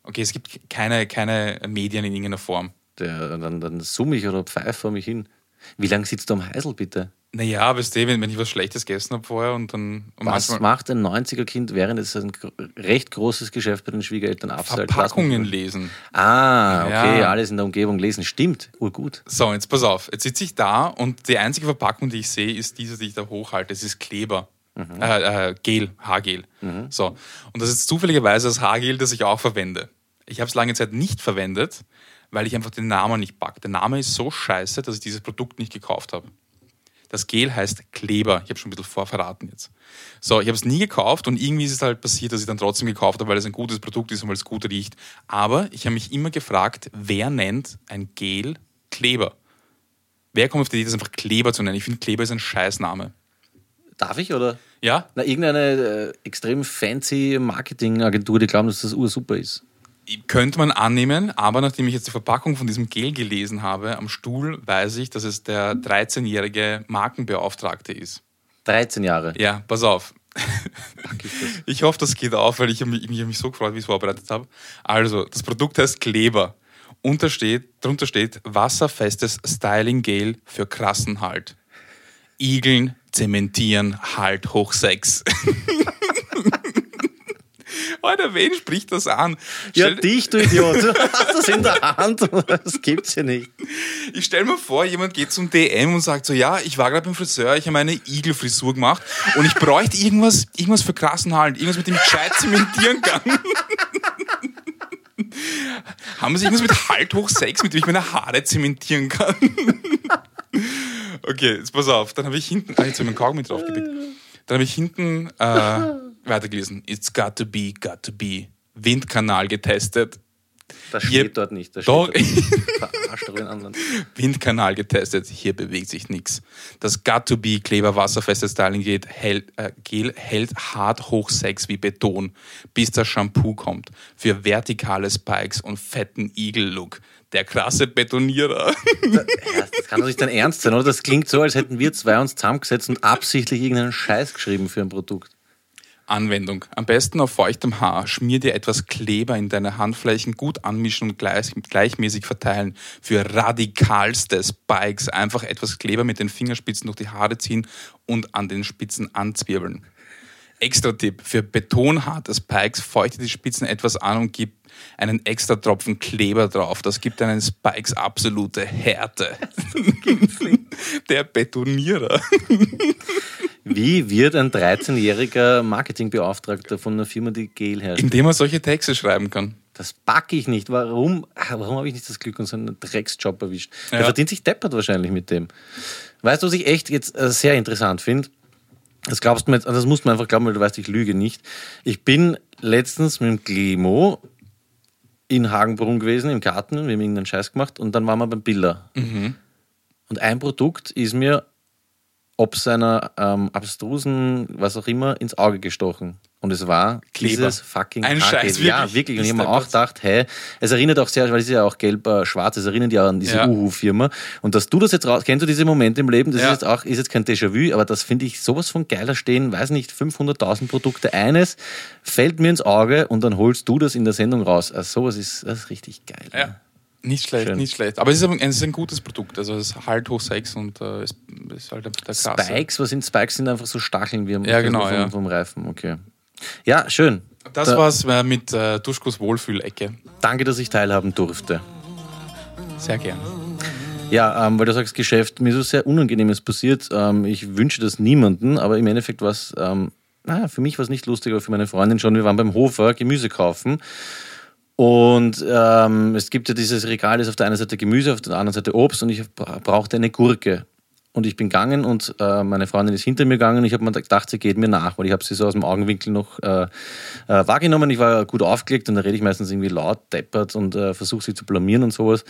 Okay, es gibt keine, keine Medien in irgendeiner Form. Der, dann, dann summe ich oder pfeife vor mich hin. Wie lange sitzt du am Heisel, bitte? Naja, weißt du, wenn, wenn ich was Schlechtes gegessen habe vorher und dann. Und Was macht ein 90er-Kind, während es ein recht großes Geschäft bei den Schwiegereltern abseilt? Verpackungen lesen. Ah, okay, Ja. alles in der Umgebung lesen. Stimmt, urgut. So, jetzt pass auf. Jetzt sitze ich da und die einzige Verpackung, die ich sehe, ist diese, die ich da hochhalte. Es ist Kleber. Äh, äh, Gel, Haargel. So. Und das ist zufälligerweise das Haargel, das ich auch verwende. Ich habe es lange Zeit nicht verwendet, weil ich einfach den Namen nicht pack. Der Name ist so scheiße, dass ich dieses Produkt nicht gekauft habe. Das Gel heißt Kleber. Ich habe schon ein bisschen vorverraten jetzt. So, ich habe es nie gekauft und irgendwie ist es halt passiert, dass ich dann trotzdem gekauft habe, weil es ein gutes Produkt ist und weil es gut riecht. Aber ich habe mich immer gefragt, wer nennt ein Gel Kleber? Wer kommt auf die Idee, das einfach Kleber zu nennen? Ich finde, Kleber ist ein Scheißname. Darf ich, oder? Ja? Na, irgendeine äh, extrem fancy Marketingagentur, die glauben, dass das ursuper ist. Könnte man annehmen, aber nachdem ich jetzt die Verpackung von diesem Gel gelesen habe am Stuhl, weiß ich, dass es der 13-jährige Markenbeauftragte ist. 13 Jahre. Ja, pass auf. Ich hoffe, das geht auf, weil ich mich, ich mich so gefreut, wie ich es vorbereitet habe. Also, das Produkt heißt Kleber. Unter steht, drunter steht wasserfestes Styling-Gel für krassen Halt. Igeln, zementieren, Halt hoch sechs. Alter, wen spricht das an? Ja, Stell- dich, du Idiot. Du hast das in der Hand. Das gibt's ja nicht. Ich stell mir vor, jemand geht zum DM und sagt so, ja, ich war gerade beim Friseur, ich habe eine Igelfrisur gemacht und ich bräuchte irgendwas, irgendwas für krassen Halt, irgendwas, mit dem ich gescheit zementieren kann. Haben Sie irgendwas mit Halt hoch 6, mit dem ich meine Haare zementieren kann? Okay, jetzt pass auf, dann habe ich hinten, ah, jetzt habe ich meinen Kaugummi draufgepickt. Dann habe ich hinten äh, weitergelesen. It's got to be, got to be. Windkanal getestet. Das Hier- steht dort nicht. Das Doch. Verarscht doch den anderen. Windkanal getestet, hier bewegt sich nichts. Das Got to Be Kleber wasserfestes Styling Gel hält, äh, Gel hält hart hoch Sex wie Beton, bis das Shampoo kommt. Für vertikale Spikes und fetten Igel-Look. Der krasse Betonierer. Ja, das kann doch nicht dein Ernst sein, oder? Das klingt so, als hätten wir zwei uns zusammengesetzt und absichtlich irgendeinen Scheiß geschrieben für ein Produkt. Anwendung. Am besten auf feuchtem Haar. Schmier dir etwas Kleber in deine Handflächen, gut anmischen und gleich, gleichmäßig verteilen. Für radikalste Spikes einfach etwas Kleber mit den Fingerspitzen durch die Haare ziehen und an den Spitzen anzwirbeln. Extra Tipp. Für betonharte Spikes feuchte die Spitzen etwas an und gib einen extra Tropfen Kleber drauf. Das gibt deinen Spikes absolute Härte. Der Betonierer. Wie wird ein 13-jähriger Marketingbeauftragter von einer Firma, die Gel herstellt? Indem man solche Texte schreiben kann. Das packe ich nicht. Warum, warum habe ich nicht das Glück und so einen Drecksjob erwischt? Ja. Der verdient sich deppert wahrscheinlich mit dem. Weißt du, was ich echt jetzt äh, sehr interessant finde? Das glaubst du mir jetzt, das musst du einfach glauben, weil du weißt, ich lüge nicht. Ich bin letztens mit dem Glemo in Hagenbrunn gewesen, im Garten, wir haben irgendeinen Scheiß gemacht und dann waren wir beim Biller. Und ein Produkt ist mir ob seiner ähm, abstrusen, was auch immer, ins Auge gestochen. Und es war Kleber. dieses fucking Ein. Scheiß, Ja, wirklich? wirklich. Und ich habe mir auch gedacht, hä, es erinnert auch sehr, weil es ist ja auch gelb-schwarz, es erinnert ja an diese Ja. Uhu-Firma. Und dass du das jetzt raus, kennst du diese Momente im Leben, das Ja. ist jetzt auch, ist jetzt kein Déjà-vu, aber das finde ich sowas von geiler stehen, weiß nicht, 500.000 Produkte, eines fällt mir ins Auge und dann holst du das in der Sendung raus. Also sowas ist, das ist richtig geil. Ja. Nicht schlecht, Schön. nicht schlecht. Aber es ist, ein, es ist ein gutes Produkt. Also es halt hoch Sex und äh, es ist halt der Klasse. Spikes, was sind Spikes? Sind einfach so Stacheln wie am Ja, genau, vom, ja. vom Reifen. Okay. Ja, schön. Das Da- war's äh, mit äh, Duschkos Wohlfühlecke. Danke, dass ich teilhaben durfte. Sehr gerne. Ja, ähm, weil du sagst Geschäft, mir ist was sehr Unangenehmes passiert. Ähm, ich wünsche das niemanden, aber im Endeffekt war es, ähm, naja, für mich war es nicht lustig, aber für meine Freundin schon. Wir waren beim Hofer Gemüse kaufen. Und ähm, es gibt ja dieses Regal, das ist auf der einen Seite Gemüse, auf der anderen Seite Obst und ich bra- brauchte eine Gurke. Und ich bin gegangen und äh, meine Freundin ist hinter mir gegangen. Ich habe mir gedacht, sie geht mir nach, weil ich habe sie so aus dem Augenwinkel noch äh, äh, wahrgenommen. Ich war gut aufgelegt und da rede ich meistens irgendwie laut, deppert und äh, versuche sie zu blamieren und sowas.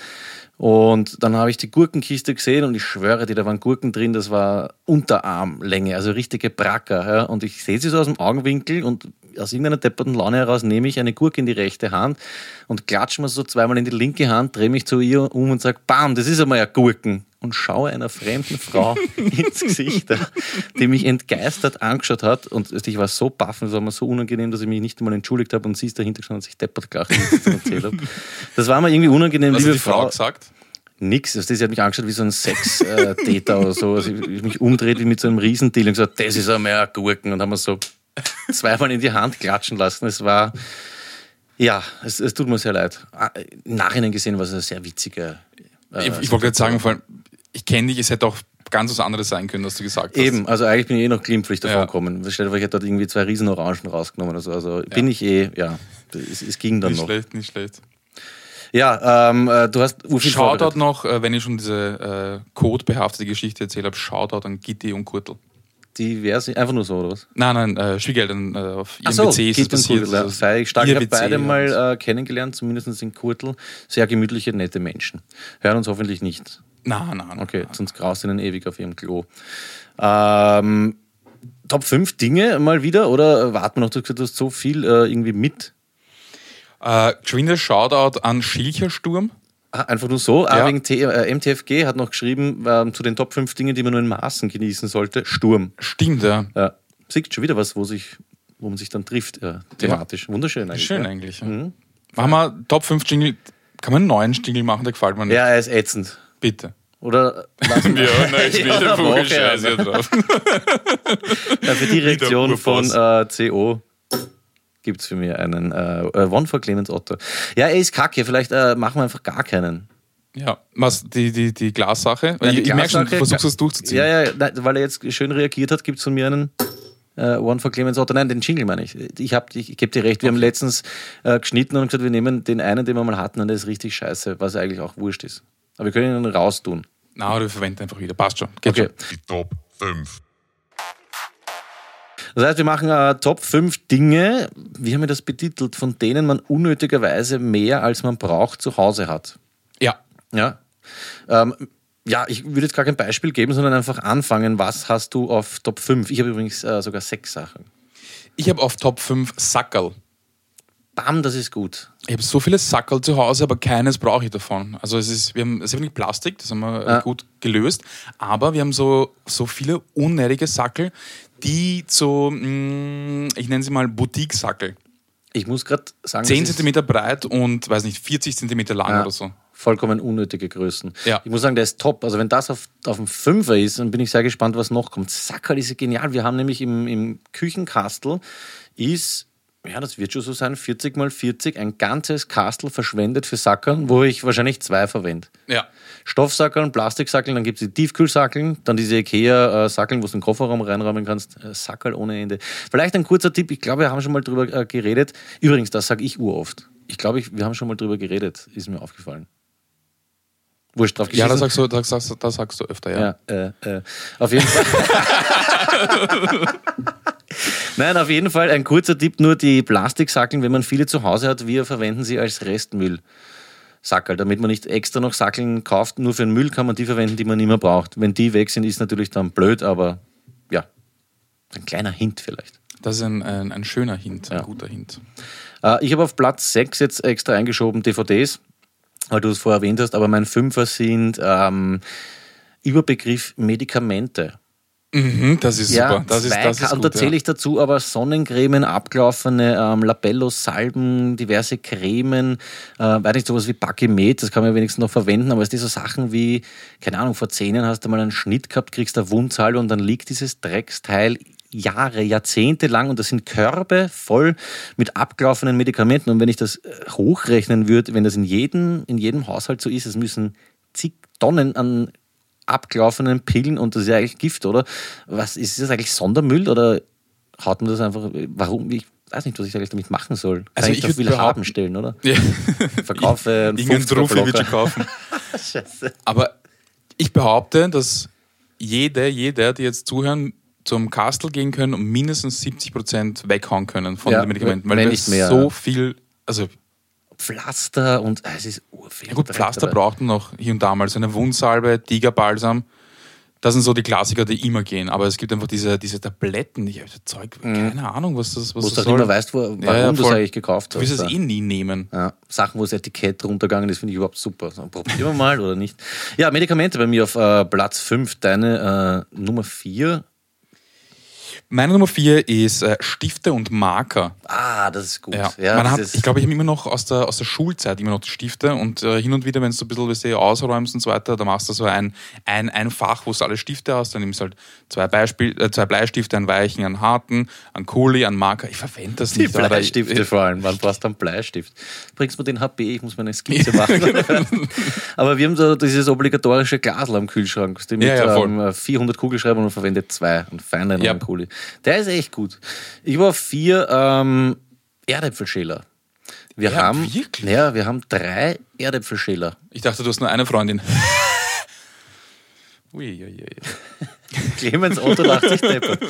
Und dann habe ich die Gurkenkiste gesehen und ich schwöre dir, da waren Gurken drin, das war Unterarmlänge, also richtige Bracker. Ja? Und ich sehe sie so aus dem Augenwinkel und aus irgendeiner depperten Laune heraus nehme ich eine Gurke in die rechte Hand und klatsche mir so zweimal in die linke Hand, drehe mich zu ihr um und sage, bam, das ist einmal ja Gurken. Und schaue einer fremden Frau ins Gesicht, die mich entgeistert angeschaut hat. Und ich war so baff, und es war mir so unangenehm, dass ich mich nicht einmal entschuldigt habe und sie ist dahinter gestanden und sich deppert gelacht, wie ich das erzählt habe. Das war mir irgendwie unangenehm, Was hat die Frau Frau. gesagt? Nix. Also, sie hat mich angeschaut wie so ein Sex-Täter oder so. Also ich ich mich umdreht wie mit so einem Riesendeal und gesagt, das ist einmal ein Gurken. Und haben wir so zweimal in die Hand klatschen lassen. Es war, ja, es, es tut mir sehr leid. Ah, Im Nachhinein gesehen war es eine sehr witzige. äh, ich ich wollte gerade sagen, vor allem, ich kenne dich, es hätte auch ganz was anderes sein können, was du gesagt hast. Eben, also eigentlich bin ich eh noch glimpflich davon Ja. gekommen. Stell dir vor, ich hätte dort irgendwie zwei riesen Orangen rausgenommen oder so. Also bin ich eh, ja, es, es ging dann Nicht noch. schlecht, nicht schlecht. Ja, ähm, äh, du hast Shoutout noch, äh, wenn ich schon diese äh, codebehaftete Geschichte erzählt habe, Shoutout an Gitti und Kurtel. Die wäre einfach nur so, oder was? Nein, nein, äh, Schwiegereltern äh, auf ihrem Ach so, WC ist und passiert. Kurtel, ja. Also, Sei stark. Ich habe beide mal äh, kennengelernt, zumindest in Kurtel. Sehr gemütliche, nette Menschen. Hören uns hoffentlich nicht. Nein, nein, nein. Okay, sonst graust ihnen ewig auf ihrem Klo. Ähm, Top 5 Dinge mal wieder oder warten wir noch? Du hast gesagt, du hast so viel äh, irgendwie mit. Äh, geschwinder Shoutout an Schilchersturm. Ah, einfach nur so. Ja. wegen T äh, MTFG hat noch geschrieben, ähm, zu den Top 5 Dingen, die man nur in Maßen genießen sollte, Sturm. Stimmt, ja. Ja. Siehst schon wieder was, wo, sich, wo man sich dann trifft, äh, thematisch. Wunderschön eigentlich. Schön ja. eigentlich. Ja. Machen wir Top 5 Jingle. Kann man einen neuen Jingle machen? Der gefällt mir nicht. Ja, er ist ätzend. Bitte. Oder lassen wir Ja, nein, ich Ja, voll okay, scheiße also. drauf. Ja, für die Reaktion von äh, CO gibt es für mich einen äh, äh, One for Clemens Otto. Ja, er ist kacke, vielleicht äh, machen wir einfach gar keinen. Ja, was, die, die, die Glassache? Nein, die ich ich merke schon, du Glassache- versuchst es durchzuziehen. Ja, ja, nein, weil er jetzt schön reagiert hat, gibt es von mir einen äh, One for Clemens Otto. Nein, den Jingle meine ich. Ich, hab- ich, ich gebe dir recht, wir haben letztens äh, geschnitten und gesagt, wir nehmen den einen, den wir mal hatten, und der ist richtig scheiße, was eigentlich auch wurscht ist. Aber wir können ihn raustun. Na, wir verwenden einfach wieder. Passt schon. Geht Okay. Die Top 5. Das heißt, wir machen äh, Top 5 Dinge, wie haben wir das betitelt, von denen man unnötigerweise mehr als man braucht zu Hause hat. Ja. Ja. Ähm, ja, ich würde jetzt gar kein Beispiel geben, sondern einfach anfangen. Was hast du auf Top 5? Ich habe übrigens äh, sogar sechs Sachen. Ich habe auf Top 5 Sackerl. Bam, das ist gut. Ich habe so viele Sackerl zu Hause, aber keines brauche ich davon. Also es ist, wir haben, es ist nicht Plastik, das haben wir Ja. gut gelöst, aber wir haben so, so viele unnötige Sackel, die so, mh, ich nenne sie mal Boutique-Sackel. Ich muss gerade sagen, 10 das ist- cm breit und, weiß nicht, 40 cm lang Ja. oder so. vollkommen unnötige Größen. Ja. Ich muss sagen, der ist top. Also wenn das auf, auf dem Fünfer ist, dann bin ich sehr gespannt, was noch kommt. Sackerl ist genial. Wir haben nämlich im, im Küchenkastel ist, ja, das wird schon so sein, 40 mal 40, ein ganzes Kastel verschwendet für Sackeln, wo ich wahrscheinlich zwei verwende. Ja. Stoffsackeln, Plastiksackeln, dann gibt es die Tiefkühlsackeln, dann diese Ikea-Sackeln, wo du den Kofferraum reinräumen kannst. Äh, Sackel ohne Ende. Vielleicht ein kurzer Tipp, ich glaube, wir haben schon mal drüber äh, geredet. Übrigens, das sage ich uroft. Ich glaube, ich, wir haben schon mal drüber geredet, ist mir aufgefallen. Wurscht drauf Ja, geschissen. das sagst du, das sagst, du- das sagst du öfter, ja. Ja, äh, äh, auf jeden Fall. Nein, auf jeden Fall ein kurzer Tipp, nur die Plastiksackeln, wenn man viele zu Hause hat, wir verwenden sie als Restmüll. Sackel, damit man nicht extra noch Sackeln kauft, nur für den Müll kann man die verwenden, die man nicht mehr braucht. Wenn die weg sind, ist natürlich dann blöd, aber ja, ein kleiner Hint vielleicht. Das ist ein, ein, ein schöner Hint, ein Ja. guter Hint. Äh, ich habe auf Platz 6 jetzt extra eingeschoben DVDs, weil du es vorher erwähnt hast, aber mein Fünfer sind ähm, Überbegriff Medikamente. Mhm, das ist super. Das ist, das ist und da zähle ja. ich dazu aber Sonnencremen, abgelaufene ähm, Labellos, Salben, diverse Cremen, äh, weiß nicht, sowas wie Bakimet, das kann man wenigstens noch verwenden, aber es sind so Sachen wie, keine Ahnung, vor Zähnen hast du mal einen Schnitt gehabt, kriegst eine Wundsalbe und dann liegt dieses Drecksteil Jahre, Jahrzehnte lang und das sind Körbe voll mit abgelaufenen Medikamenten und wenn ich das äh, hochrechnen würde, wenn das in jedem, in jedem Haushalt so ist, es müssen zig Tonnen an abgelaufenen Pillen und das ist ja eigentlich Gift, oder? Was ist das eigentlich Sondermüll oder haut man das einfach? Warum? Ich weiß nicht, was ich eigentlich damit machen soll. Kann Also ich, ich da würd viele behaupten- Haben stellen, oder? Ja. Verkaufe einen Irgendeinen 50er Trophy wird Blocker. schon kaufen. Scheiße. Aber ich behaupte, dass jede, jeder, die jetzt zuhören, zum Kastel gehen können und mindestens 70 Prozent weghauen können von Ja, den Medikamenten. Weil wir nicht mehr, so viel, also Pflaster und äh, es ist urviel. ja gut, Pflaster dabei. braucht man noch hier und da mal. So eine Wundsalbe, Tigerbalsam. Das sind so die Klassiker, die immer gehen. Aber es gibt einfach diese, diese Tabletten. Ich habe das Zeug, keine Ahnung, was das, was Wo das du auch soll. mehr weißt, wo, warum Ja, ja, du es eigentlich gekauft Du hast. wirst es eh nie nehmen. Ja, Sachen, wo das Etikett runtergegangen ist, finde ich überhaupt super. So, probieren wir mal oder nicht. Ja, Medikamente bei mir auf äh, Platz 5. Deine äh, Nummer 4. Meine Nummer vier ist äh, Stifte und Marker. Ah, das ist gut. Ja, Ja, man hat, ich glaube, ich habe immer noch aus der, aus der Schulzeit immer noch die Stifte und äh, hin und wieder, wenn du ein bisschen weißt, du, ausräumst und so weiter, da machst du so ein, ein, ein Fach, wo du alle Stifte hast, dann nimmst du halt zwei, Beispiel, äh, zwei Bleistifte, einen weichen, einen harten, einen Kuli, einen Marker. Ich verwende das Die nicht. aber Bleistifte ich- vor allem. Wann brauchst du einen Bleistift? Bringst mir den HB, ich muss meine Skizze machen. Aber wir haben so dieses obligatorische Glasl am Kühlschrank. Mit Ja, ja, ähm, 400 Kugelschreibern und verwendet zwei. Und feineren Ja. ja. Kuli. Der ist echt gut. Ich war vier ähm, Erdäpfelschäler. Wir Ja, haben, wirklich? Ja, wir haben drei Erdäpfelschäler. Ich dachte, du hast nur eine Freundin. Ui, ui, ui. Clemens Otto lacht sich deppert.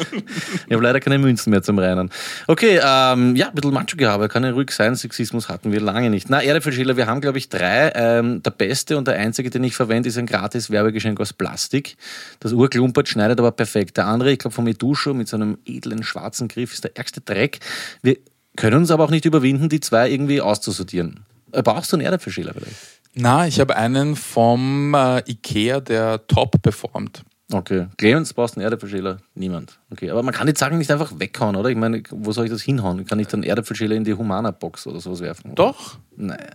Ich habe leider keine Münzen mehr zum Reinen. Okay, ähm, ja, ein bisschen Macho-Gehabe, kann ja ruhig sein. Sexismus hatten wir lange nicht. Na, Erdäpfelschäler, wir haben, glaube ich, drei. Ähm, der beste und der einzige, den ich verwende, ist ein gratis Werbegeschenk aus Plastik. Das urklumpert, schneidet aber perfekt. Der andere, ich glaube, vom Edusho mit so einem edlen schwarzen Griff, ist der ärgste Dreck. Wir können uns aber auch nicht überwinden, die zwei irgendwie auszusortieren. Äh, Brauchst du einen Erdäpfelschäler vielleicht? Na, ich habe einen vom äh, Ikea, der top performt. Okay. Clemens brauchst du einen Erdäpfelschäler? Niemand. Okay. Aber man kann die Sachen nicht einfach weghauen, oder? Ich meine, wo soll ich das hinhauen? Kann ich dann Erdäpfelschäler in die Humana-Box oder sowas werfen? Doch. Naja.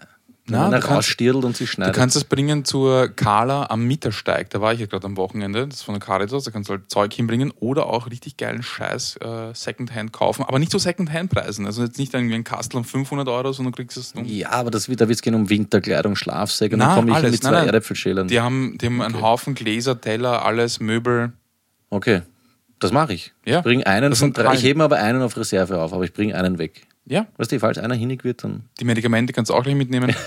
Na, du kannst- und sie Du schneidet. kannst es bringen zur Carla am Mittersteig. Da war ich ja gerade am Wochenende. Das ist von der Caritas. Da kannst du halt Zeug hinbringen oder auch richtig geilen Scheiß äh, Secondhand kaufen. Aber nicht zu Secondhand-Preisen. Also jetzt nicht irgendwie ein Kastel um 500 Euro, sondern du kriegst es um. ja, aber das da wird es gehen um Winterkleidung, Schlafsäcke. Und dann komme ich alles. mit zwei nein. Erdäpfelschälern. Die haben, die haben einen Haufen Gläser, Teller, alles, Möbel. Okay. Das mache ich. Ja. Ich bringe einen Das von drei. drei. Ich hebe mir aber einen auf Reserve auf, aber ich bringe einen weg. Ja, Weißt du, falls einer hinig wird, dann. die Medikamente kannst du auch gleich mitnehmen.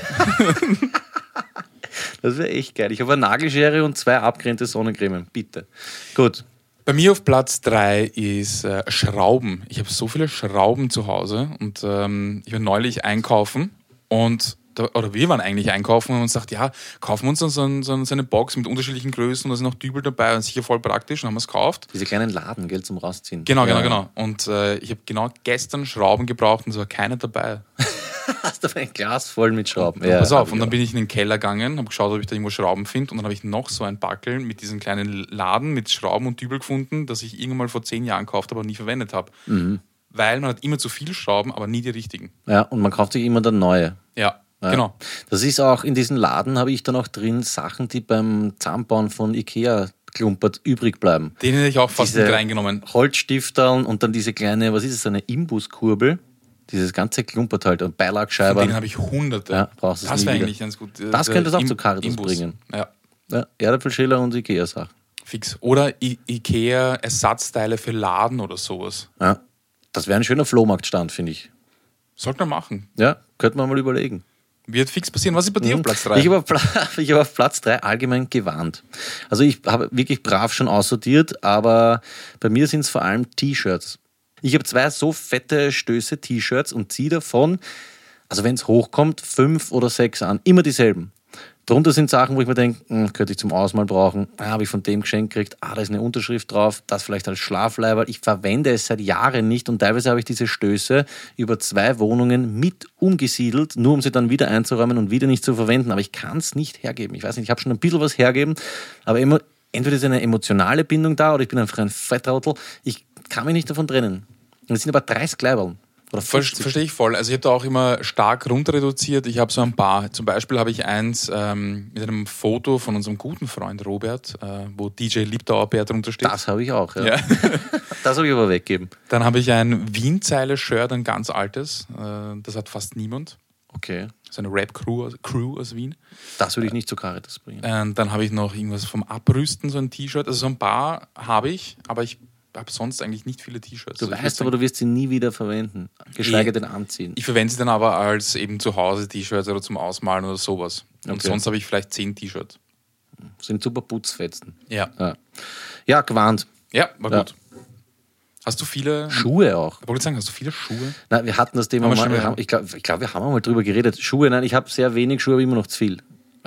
Das wäre echt geil. Ich habe eine Nagelschere und zwei abgetrennte Sonnencremen. Bitte. Gut. Bei mir auf Platz 3 ist äh, Schrauben. Ich habe so viele Schrauben zu Hause und ähm, ich war neulich einkaufen und oder wir waren eigentlich einkaufen und uns sagt, ja, kaufen wir uns dann so, ein, so, ein- so eine Box mit unterschiedlichen Größen und da sind noch Dübel dabei und sicher voll praktisch und haben wir es gekauft. Diese kleinen Laden, gell, zum Rausziehen. Genau, genau, Ja. genau. Und äh, ich habe genau gestern Schrauben gebraucht und es war keine dabei. Hast du ein Glas voll mit Schrauben? Ja, Pass auf, und dann bin ich in den Keller gegangen, habe geschaut, ob ich da irgendwo Schrauben finde und dann habe ich noch so ein Backel mit diesen kleinen Laden mit Schrauben und Dübel gefunden, das ich irgendwann mal vor zehn Jahren gekauft habe, aber nie verwendet habe. Mhm. Weil man hat immer zu viel Schrauben, aber nie die richtigen. Ja, und man kauft sich immer dann neue. Ja, Ja. genau. Das ist auch in diesen Laden habe ich dann auch drin Sachen, die beim Zahnbauen von Ikea klumpert übrig bleiben. Den hätte ich auch fast Diese mit reingenommen. Holzstifteln und dann diese kleine, was ist es, eine Imbuskurbel. Dieses ganze klumpert halt und Beilagscheiben. habe ich hunderte. Ja, brauchst es das wäre eigentlich ganz gut. Das Der könntest du auch Im- zu Caritas Imbus. bringen. Ja, Ja, Erdäpfelschäler und Ikea-Sachen. fix. Oder I Ikea Ersatzteile für Laden oder sowas. Ja. Das wäre ein schöner Flohmarktstand, finde ich. Sollte man machen. Ja, könnte man mal überlegen. Wird fix passieren. Was ist bei dir auf Platz 3? Mhm. Ich habe auf, ich hab auf Platz 3 allgemein gewarnt. Also ich habe wirklich brav schon aussortiert, aber bei mir sind es vor allem T-Shirts. Ich habe zwei so fette Stöße T-Shirts und ziehe davon, also wenn es hochkommt, fünf oder sechs an. Immer dieselben. Darunter sind Sachen, wo ich mir denke, hm, könnte ich zum Ausmal brauchen. Ah, habe ich von dem geschenkt gekriegt. Ah, da ist eine Unterschrift drauf. Das vielleicht als Schlafleiberl. Ich verwende es seit Jahren nicht und teilweise habe ich diese Stöße über zwei Wohnungen mit umgesiedelt, nur um sie dann wieder einzuräumen und wieder nicht zu verwenden. Aber ich kann es nicht hergeben. Ich weiß nicht, ich habe schon ein bisschen was hergeben, aber immer, entweder ist eine emotionale Bindung da oder ich bin einfach ein Fettrautel. Ich kann mich nicht davon trennen. Es sind aber 30 Kleiberl. Oder Ver 50. Verstehe ich voll. Also ich habe da auch immer stark runter reduziert. Ich habe so ein paar. Zum Beispiel habe ich eins ähm, mit einem Foto von unserem guten Freund Robert, äh, wo DJ Liebdauerbär drunter steht. Das habe ich auch, ja. Ja. Das habe ich aber weggeben. Dann habe ich ein Wien-Zeile-Shirt, ein ganz altes. Äh, das hat fast niemand. Okay. So eine Rap-Crew Crew aus Wien. Das würde ich nicht zu Caritas bringen. Und dann habe ich noch irgendwas vom Abrüsten, so ein T-Shirt. Also so ein paar habe ich, aber ich habe sonst eigentlich nicht viele T-Shirts. Du Also weißt aber, du wirst sie nie wieder verwenden. Geschweige denn anziehen. Ich verwende sie dann aber als eben zu Hause T-Shirts oder zum Ausmalen oder sowas. Und Okay. sonst habe ich vielleicht zehn T-Shirts. Sind super Putzfetzen. Ja. Ja, ja gewarnt. Ja, war Ja. gut. Hast du viele Schuhe auch. Ich wollte sagen, hast du viele Schuhe? Nein, wir hatten das Thema Haben mal. haben, ich glaube, glaub, wir haben mal drüber geredet. Schuhe, nein, ich habe sehr wenig Schuhe, aber immer noch zu viel.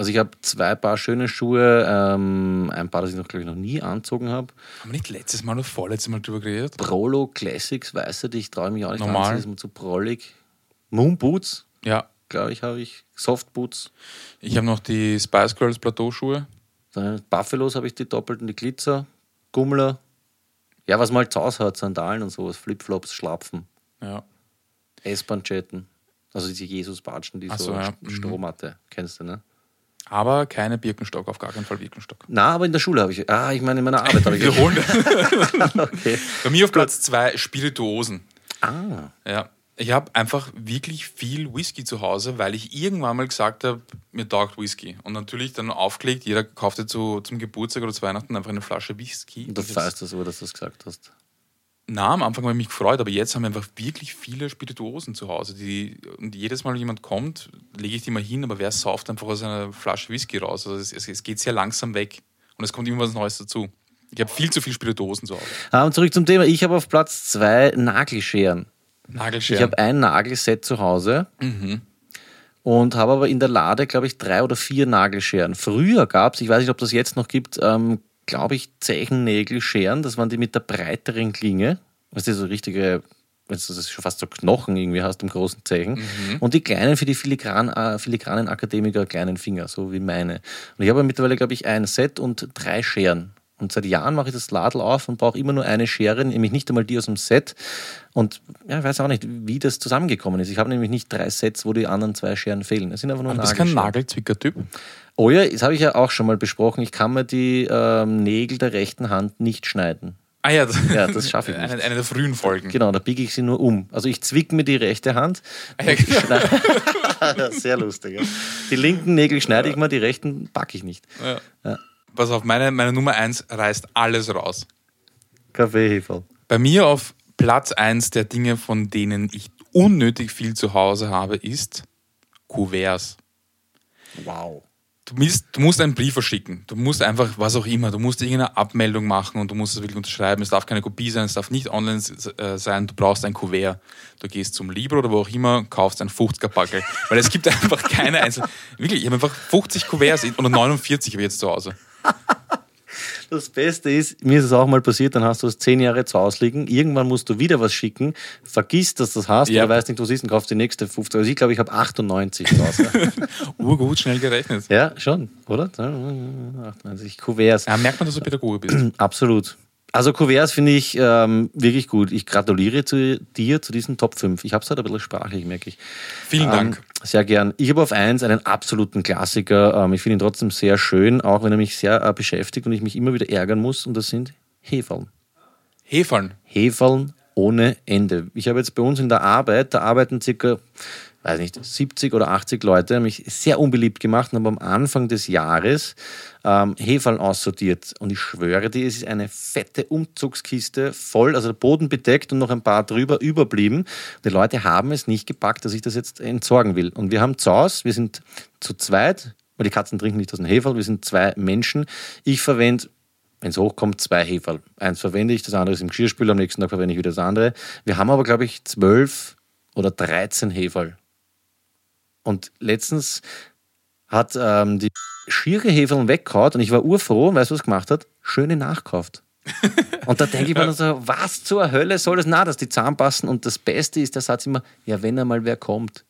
Also ich habe zwei Paar schöne Schuhe, ähm, ein Paar, das ich noch, glaube ich, noch nie anzogen habe. Haben wir nicht letztes Mal oder vorletztes Mal drüber geredet? Prolo Classics, weißt du, die ich traue mich auch nicht Normal. anziehen, ist mir zu prollig. Moon Boots, Ja. glaube ich, habe ich. Soft Boots. Ich habe noch die Spice Girls Plateauschuhe. Buffalos habe ich die doppelten, die Glitzer, Gummler. Ja, was man halt zu Hause hat, Sandalen und sowas, Flipflops, Schlapfen, Ja. S-Bahn-Jetten. Also diese Jesus-Batschen, die Ach so, so, ja. Mhm. Strohmatte, kennst du, ne? Aber keine Birkenstock, auf gar keinen Fall Birkenstock. Na, aber in der Schule habe ich. Ah, ich meine, in meiner Arbeit habe ich. Wiederholen. okay. Bei mir auf Platz zwei Spirituosen. Ah, Ja. Ich habe einfach wirklich viel Whisky zu Hause, weil ich irgendwann mal gesagt habe, mir taugt Whisky. Und natürlich dann aufgelegt, jeder kaufte zu, zum Geburtstag oder zu Weihnachten einfach eine Flasche Whisky. und hab's- weißt das, aber dass du das gesagt hast. Na, am Anfang habe ich mich gefreut, aber jetzt haben wir einfach wirklich viele Spirituosen zu Hause. Die, und jedes Mal, wenn jemand kommt, lege ich die mal hin, aber wer sauft einfach aus einer Flasche Whisky raus? Also es, es, geht sehr langsam weg. Und es kommt immer was Neues dazu. Ich habe viel zu viel Spirituosen zu Hause. Ah, und zurück zum Thema. Ich habe auf Platz zwei Nagelscheren. Nagelscheren. Ich habe ein Nagelset zu Hause und habe aber in der Lade, glaube ich, drei oder vier Nagelscheren. Früher gab es, ich weiß nicht, ob das jetzt noch gibt, ähm, glaube ich, Zechennägelscheren. Das waren die mit der breiteren Klinge. Weißt du, so richtige, weißt du, das ist schon fast so Knochen irgendwie hast im großen Zechen. Und die kleinen für die filigran, äh, filigranen Akademiker, kleinen Finger, so wie meine. Und ich habe mittlerweile, glaube ich, ein Set und drei Scheren. Und seit Jahren mache ich das Ladel auf und brauche immer nur eine Schere, nämlich nicht einmal die aus dem Set. Und ja, ich weiß auch nicht, wie das zusammengekommen ist. Ich habe nämlich nicht drei Sets, wo die anderen zwei Scheren fehlen. Es sind einfach nur du bist kein Nagelscheren. Nagelzwicker-Typ. Oh ja, das habe ich ja auch schon mal besprochen. Ich kann mir die ähm, Nägel der rechten Hand nicht schneiden. Ah ja, das, Ja, das schaffe ich nicht. Eine, eine der frühen Folgen. Genau, da biege ich sie nur um. Also ich zwick mir die rechte Hand. Ah Ja, genau. Sehr lustig. Ja. Die linken Nägel schneide ich mal, die rechten packe ich nicht. Pass auf, meine, meine Nummer eins reißt alles raus. Kaffeeheferl. Bei mir auf Platz eins der Dinge, von denen ich unnötig viel zu Hause habe, ist Kuverts. Wow. Du musst, du musst einen Brief verschicken. Du musst einfach, was auch immer, du musst irgendeine Abmeldung machen und du musst es wirklich unterschreiben. Es darf keine Kopie sein, es darf nicht online äh, sein. Du brauchst ein Kuvert. Du gehst zum Libro oder wo auch immer, kaufst ein 50er-Packel. Weil es gibt einfach keine einzelnen. Wirklich, ich habe einfach 50 Kuverts oder 49 habe ich jetzt zu Hause. Das Beste ist, mir ist es auch mal passiert, dann hast du es zehn Jahre zu Hause liegen, irgendwann musst du wieder was schicken, vergisst, dass du das hast, Ja. oder weißt nicht, wo es ist und kaufst die nächste 50. Also ich glaube, ich habe 98 zu Hause. Urgut, schnell gerechnet. ja, schon, oder? 98 Kuverts. Ja, merkt man, dass du Pädagoge bist. Absolut. Also Kuverts finde ich ähm, wirklich gut. Ich gratuliere zu dir zu diesen Top 5. Ich habe es halt ein bisschen sprachlich, merke ich. Vielen Dank. Sehr gern. Ich habe auf eins einen absoluten Klassiker. Ähm, ich finde ihn trotzdem sehr schön, auch wenn er mich sehr äh, beschäftigt und ich mich immer wieder ärgern muss. Und das sind Hefeln. Hefeln. Hefeln ohne Ende. Ich habe jetzt bei uns in der Arbeit, da arbeiten circa, weiß nicht, 70 oder 80 Leute, haben mich sehr unbeliebt gemacht und haben am Anfang des Jahres ähm, Hefeln aussortiert. Und ich schwöre dir, es ist eine fette Umzugskiste voll, also der Boden bedeckt und noch ein paar drüber überblieben. Die Leute haben es nicht gepackt, dass ich das jetzt entsorgen will. Und wir haben zu Hause, wir sind zu zweit, weil die Katzen trinken nicht aus dem Heferl, wir sind zwei Menschen. Ich verwende wenn es hochkommt, zwei Heferl. Eins verwende ich, das andere ist im Geschirrspüler, am nächsten Tag verwende ich wieder das andere. Wir haben aber, glaube ich, zwölf oder 13 Heferl. Und letztens hat ähm, die schiere Heferl weggehauen und ich war urfroh, weißt du, was gemacht hat? Schöne nachkauft. Und da denke ich mir dann so, was zur Hölle soll das? Na, dass die zusammenpassen. Und das Beste ist der Satz immer, ja, wenn einmal wer kommt.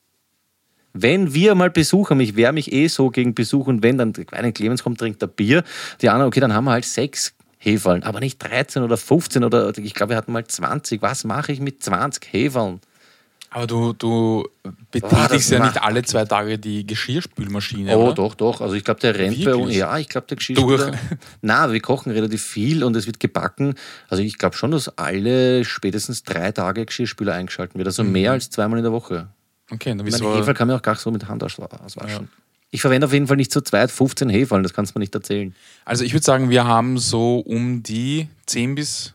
Wenn wir mal Besuch haben, ich wehre mich eh so gegen Besuch und wenn dann der kleine Clemens kommt, trinkt er Bier, die anderen, okay, dann haben wir halt sechs Heferln, aber nicht 13 oder 15 oder ich glaube, wir hatten mal 20. Was mache ich mit 20 Heferln? Aber du, du betätigst ja macht- nicht alle zwei Tage die Geschirrspülmaschine. Oh, oder? doch, doch. Also ich glaube, der rennt bei uns. Ja, ich glaube, der Geschirrspüler. Na, wir kochen relativ viel und es wird gebacken. Also ich glaube schon, dass alle spätestens drei Tage Geschirrspüler eingeschalten wird. Also mehr als zweimal in der Woche. Okay, dann bist du Heferl kann man auch gar so mit Hand auswa- auswaschen. Ich verwende auf jeden Fall nicht zu zweit 15 Heferln, das kannst du mir nicht erzählen. Also ich würde sagen, wir haben so um die 10 bis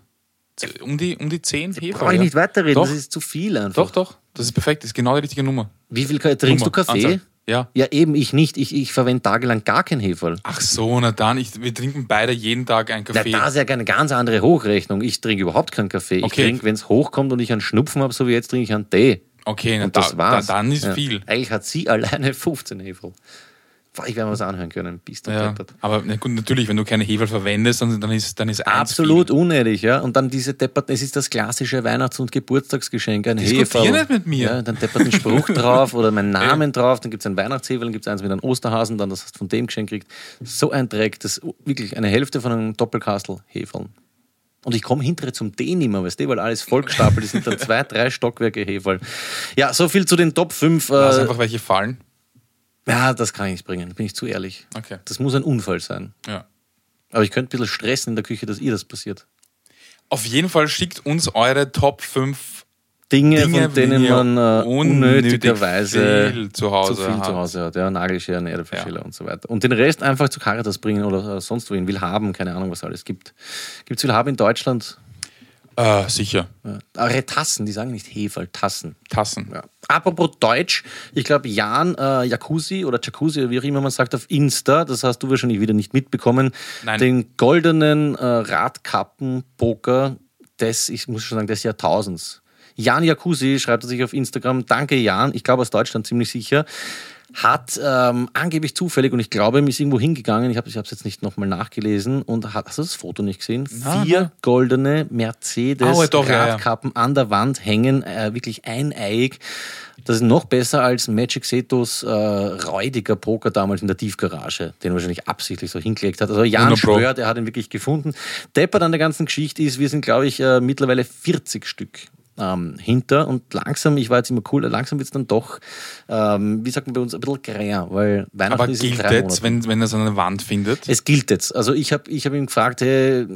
um die, um die 10 Hefe. Brauche ich nicht weiterreden, Doch. das ist zu viel einfach. Doch, doch. Das ist perfekt. Das ist genau die richtige Nummer. Wie viel Ka- trinkst Nummer, du Kaffee? Anzahl. Ja. Ja, eben, ich nicht. Ich, ich verwende tagelang gar kein Heferl. Ach so, na dann. Ich, wir trinken beide jeden Tag einen Na, Kaffee. das ist ja eine ganz andere Hochrechnung. Ich trinke überhaupt keinen Kaffee. Ich Okay. trinke, wenn es hochkommt und ich einen Schnupfen habe, so wie jetzt, trinke ich einen Tee. okay, na, Und da, das war's. Da, dann ist Ja. viel. Eigentlich hat sie alleine 15 Heferl. Ich werde mir was anhören können. Bist du Ja. deppert. Aber na gut, natürlich, wenn du keine Hefe verwendest, dann, dann ist, dann ist Absolut Viel. unehrlich, ja. Und dann diese deppert, es ist das klassische Weihnachts- und Geburtstagsgeschenk, ein Heferl. nicht mit mir. Ja, dann deppert ein Spruch drauf oder mein Namen drauf, dann gibt es ein Weihnachtsheferl, dann gibt es eins mit einem Osterhasen, dann das hast du von dem geschenkt kriegt. So ein Dreck, das wirklich eine Hälfte von einem Doppelkastel Heferl. Und ich komme hinterher zum D nicht mehr, weißt du, weil alles vollgestapelt ist, sind dann zwei, drei Stockwerke Heferl. Ja, so viel zu den Top 5. Lass Äh, einfach welche fallen. Ja, das kann ich nicht bringen, bin ich zu ehrlich. Okay. Das muss ein Unfall sein. Ja. Aber ich könnte ein bisschen stressen in der Küche, dass ihr das passiert. Auf jeden Fall schickt uns eure Top 5 Dinge, Dinge, von denen man äh, unnötig unnötigerweise viel zu Hause viel habt. zu Hause hat. Ja, Nagelscheren, Erdbeerschäler Ja. und so weiter. Und den Rest einfach zu Caritas bringen oder äh, sonst wohin. Willhaben, keine Ahnung, was alles gibt. Gibt es Willhaben in Deutschland? Äh, sicher. Ja. Aber Tassen, die sagen nicht Heferl, Tassen. Tassen. Ja. Apropos Deutsch, ich glaube, Jan äh, Jacuzzi oder Jacuzzi, wie auch immer man sagt, auf Insta, das hast du wahrscheinlich wieder nicht mitbekommen, Nein. den goldenen äh, Radkappen-Poker des, ich muss schon sagen, des Jahrtausends. Jan Jacuzzi schreibt er sich auf Instagram, danke Jan, ich glaube aus Deutschland ziemlich sicher, hat ähm, angeblich zufällig, und ich glaube, ihm ist irgendwo hingegangen, ich habe es jetzt nicht nochmal nachgelesen, und hat, hast du das Foto nicht gesehen? Na, Vier na. goldene Mercedes Oh, doch, ja, ja. An der Wand hängen, äh, wirklich eineiig. Das ist noch besser als Magic Setos äh, räudiger Poker damals in der Tiefgarage, den er wahrscheinlich absichtlich so hingelegt hat. Also Jan 100 Pro. schwört, er hat ihn wirklich gefunden. Deppert an der ganzen Geschichte ist, wir sind, glaube ich, äh, mittlerweile 40 Stück ähm, hinter und langsam, ich war jetzt immer cool, langsam wird es dann doch, ähm, wie sagt man bei uns, ein bisschen gräer, weil Weihnachten Aber ist gilt jetzt, wenn, wenn er so eine Wand findet? Es gilt jetzt. Also ich habe ich hab ihn gefragt, hey,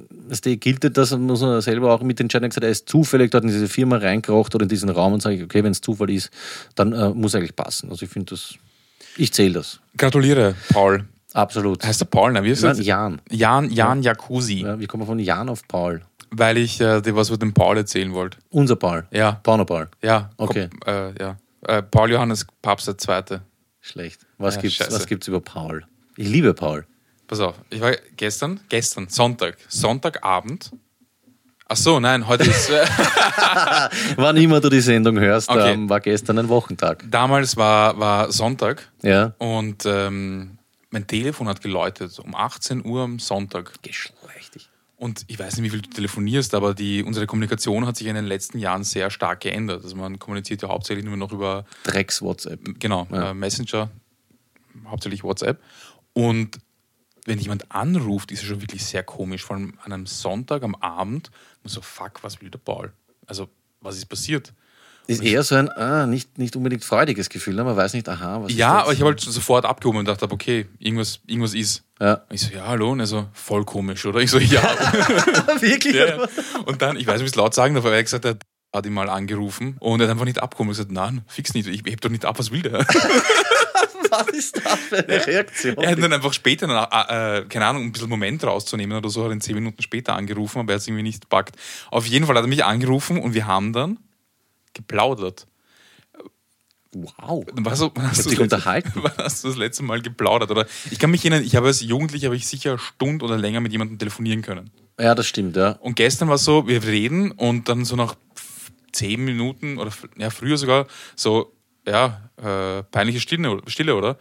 gilt das? Das muss man selber auch mitentscheiden. Er hat gesagt, er ist zufällig dort in diese Firma reingerocht oder in diesen Raum und sage ich, okay, wenn es Zufall ist, dann äh, muss eigentlich passen. Also ich finde das, ich zähle das. Gratuliere, Paul. Absolut. Heißt der Paul? Ne? Wie ist Nein? Jan. Jan, Jan Jacuzzi. Ja, wie kommen wir von Jan auf Paul? Weil ich äh, dir was mit dem Paul erzählen wollte. Unser Paul. Ja. Pauner Paul. Ja. Okay. Äh, ja. Äh, Paul Johannes Papst der Zweite. Schlecht. Was Ja, gibt's, scheiße. was gibt's über Paul? Ich liebe Paul. Pass auf, ich war gestern, gestern, Sonntag, Sonntagabend. Ach so, nein, heute ist. Äh, Wann immer du die Sendung hörst, Okay. ähm, war gestern ein Wochentag. damals war, war Sonntag Ja. und ähm, mein Telefon hat geläutet um 18 Uhr am Sonntag. Geschlechtig. Und ich weiß nicht, wie viel du telefonierst, aber die, unsere Kommunikation hat sich in den letzten Jahren sehr stark geändert. Also man kommuniziert ja hauptsächlich nur noch über Drecks-WhatsApp. genau, Ja. äh, Messenger, hauptsächlich WhatsApp. Und wenn jemand anruft, ist es schon wirklich sehr komisch. Vor allem an einem Sonntag am Abend. Und so, fuck, was will der Paul? Also, was ist passiert? Ist eher so ein ah, nicht, nicht unbedingt freudiges Gefühl. Ne? Man weiß nicht, aha, was ist Ja, aber ich habe halt sofort abgehoben und dachte, okay, irgendwas, irgendwas ist. Ja. Ich so, ja, hallo. Und er so, voll komisch, oder? Ich so, ja. Wirklich? ja, ja. Und dann, ich weiß nicht, wie ich es laut sagen darf, aber er hat gesagt, er hat ihn mal angerufen und er hat einfach nicht abgehoben. Ich gesagt, nein, fix nicht. Ich heb doch nicht ab, was will der? Was ist das für eine Reaktion? Er hat dann einfach später, äh, äh, keine Ahnung, ein bisschen Moment rauszunehmen oder so, hat ihn zehn Minuten später angerufen, aber er hat es irgendwie nicht gepackt. Auf jeden Fall hat er mich angerufen und wir haben dann geplaudert. wow. Du, wann hast dich das letzte- unterhalten? Wann hast du das letzte Mal geplaudert? Oder ich kann mich erinnern, ich habe als Jugendlicher habe ich sicher Stunde oder länger mit jemandem telefonieren können. Ja, das stimmt, ja. Und gestern war es so, wir reden und dann so nach zehn Minuten oder ja, früher sogar so, ja, äh, peinliche Stille, Stille, oder?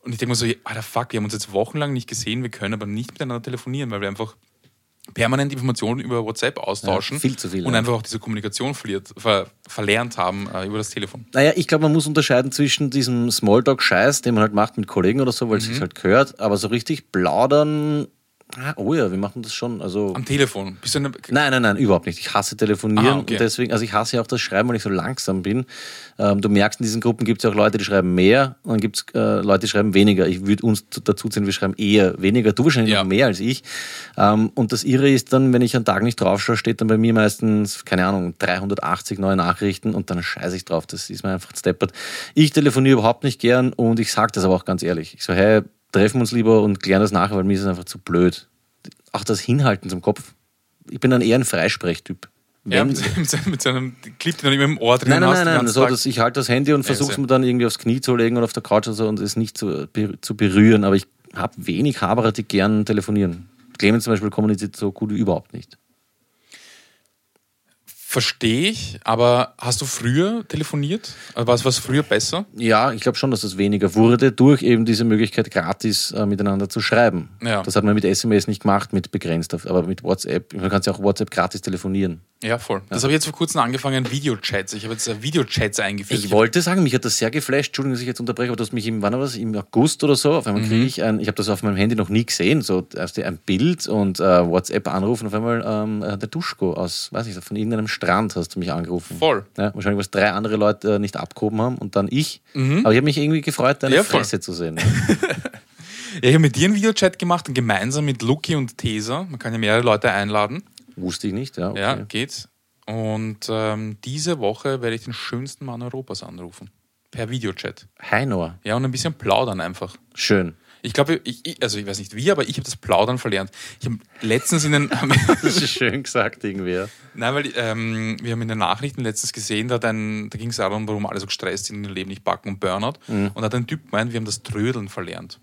Und ich denke mir so, Alter, fuck, wir haben uns jetzt wochenlang nicht gesehen, wir können aber nicht miteinander telefonieren, weil wir einfach permanent Informationen über WhatsApp austauschen Ja, viel zu viel, und ja. einfach auch diese Kommunikation verliert, ver, verlernt haben äh, über das Telefon. Naja, ich glaube, man muss unterscheiden zwischen diesem Smalltalk-Scheiß, den man halt macht mit Kollegen oder so, weil Mhm. es sich halt gehört, aber so richtig plaudern, ah, oh ja, wir machen das schon. Also, Am Telefon. Bist du eine, Nein, nein, nein, überhaupt nicht. Ich hasse telefonieren Ah, okay. und deswegen, also ich hasse ja auch das Schreiben, weil ich so langsam bin. Ähm, du merkst, in diesen Gruppen gibt es auch Leute, die schreiben mehr und dann gibt es äh, Leute, die schreiben weniger. Ich würde uns zu- dazu ziehen, wir schreiben eher weniger. Du wahrscheinlich Ja. noch mehr als ich. Ähm, und das Irre ist dann, wenn ich einen Tag nicht draufschaue, steht dann bei mir meistens, keine Ahnung, 380 neue Nachrichten und dann scheiße ich drauf. Das ist mir einfach steppert. Ich telefoniere überhaupt nicht gern und ich sage das aber auch ganz ehrlich. Ich so, hey, treffen uns lieber und klären das nachher, weil mir ist es einfach zu blöd. Auch das Hinhalten zum Kopf. Ich bin dann eher ein Freisprechtyp. ja, mit, seinem- mit, seinem, Clip, den du immer im Ohr drin Nein, nein, hast. nein, nein. So, dass ich halte das Handy und versuche es mir dann irgendwie aufs Knie zu legen oder auf der Couch oder so und es nicht zu, zu berühren. Aber ich habe wenig Haberer, die gern telefonieren. Clemens zum Beispiel kommuniziert so gut wie überhaupt nicht. Verstehe ich, aber hast du früher telefoniert? Also War es was früher besser? Ja, ich glaube schon, dass es weniger wurde durch eben diese Möglichkeit, gratis äh, miteinander zu schreiben. Ja. Das hat man mit SMS nicht gemacht, mit begrenzt, aber mit WhatsApp. Man kann ja auch WhatsApp gratis telefonieren. Ja, voll. Das habe ich jetzt vor kurzem angefangen, Videochats. Ich habe jetzt äh, Videochats eingeführt. Ich wollte sagen, mich hat das sehr geflasht. Entschuldigung, dass ich jetzt unterbreche, aber du hast mich im, wann war das? Im August oder so. Auf einmal kriege ich ein, ich habe das auf meinem Handy noch nie gesehen, so erst ein Bild und äh, WhatsApp anrufen. Auf einmal ähm, äh, der Duschko aus, weiß nicht, von irgendeinem Strand hast du mich angerufen. Voll. Ja, wahrscheinlich, was drei andere Leute äh, nicht abgehoben haben und dann ich. Aber ich habe mich irgendwie gefreut, deine Ja, voll. Fresse zu sehen. Ja, ich habe mit dir einen Videochat gemacht und gemeinsam mit Luki und Tesa. Man kann ja mehrere Leute einladen. Wusste ich nicht, ja. Okay. Ja, geht. Und ähm, diese Woche werde ich den schönsten Mann Europas anrufen. Per Videochat. Heinor. Ja, und ein bisschen plaudern einfach. Schön. Ich glaube, ich, also ich weiß nicht wie, aber ich habe das Plaudern verlernt. Ich habe letztens in den. Das ist schön gesagt irgendwie. Nein, weil ähm, wir haben in den Nachrichten letztens gesehen, da, ein- da ging es darum, warum alle so gestresst sind und ihr Leben nicht backen und Burnout. Mhm. Und da hat ein Typ gemeint, wir haben das Trödeln verlernt.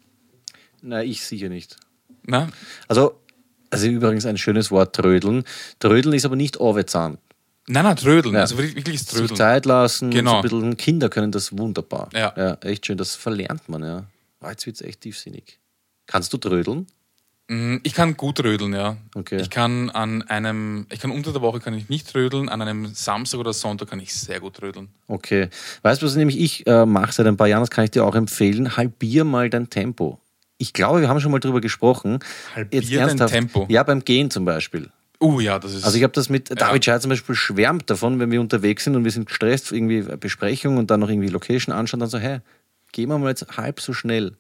Nein, ich sicher nicht. Na? Also, also übrigens ein schönes Wort, trödeln. Trödeln ist aber nicht Orwezahn. Nein, nein, Trödeln. Ja. Also wirklich, das sich Trödeln. Zeit lassen. Genau. So ein bisschen, Kinder können das wunderbar. Ja. ja. Echt schön, das verlernt man, ja. Oh, jetzt wird es echt tiefsinnig. Kannst du trödeln? Mm, Ich kann gut trödeln, ja. Okay. Ich kann an einem, ich kann unter der Woche kann ich nicht trödeln, an einem Samstag oder Sonntag kann ich sehr gut trödeln. Okay. Weißt du, was nämlich ich äh, mache seit ein paar Jahren, das kann ich dir auch empfehlen, halbier mal dein Tempo. Ich glaube, wir haben schon mal drüber gesprochen. Halbier dein Tempo? Ja, beim Gehen zum Beispiel. Uh, ja, das ist. Also ich habe das mit, David Scheier zum Beispiel schwärmt davon, wenn wir unterwegs sind und wir sind gestresst, irgendwie Besprechung und dann noch irgendwie Location anschauen, dann so, hey, gehen wir mal jetzt halb so schnell.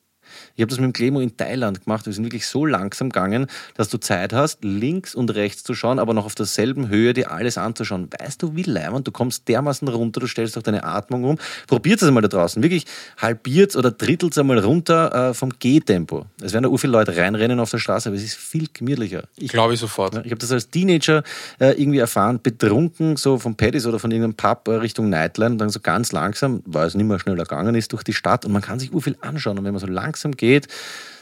Ich habe das mit dem Clemo in Thailand gemacht. Wir sind wirklich so langsam gegangen, dass du Zeit hast, links und rechts zu schauen, aber noch auf derselben Höhe dir alles anzuschauen. Weißt du, wie leimend? Du kommst dermaßen runter, du stellst auch deine Atmung um. Probiert es einmal da draußen. Wirklich halbiert oder drittelt einmal runter äh, vom Gehtempo. Es werden da viele Leute reinrennen auf der Straße, aber es ist viel gemütlicher. Ich Glaube ich sofort. Ich habe das als Teenager äh, irgendwie erfahren, betrunken, so vom Paddy's oder von irgendeinem Pub äh, Richtung Nightline und dann so ganz langsam, weil es nicht mehr schneller gegangen ist, durch die Stadt und man kann sich ur viel anschauen und wenn man so langsam geht,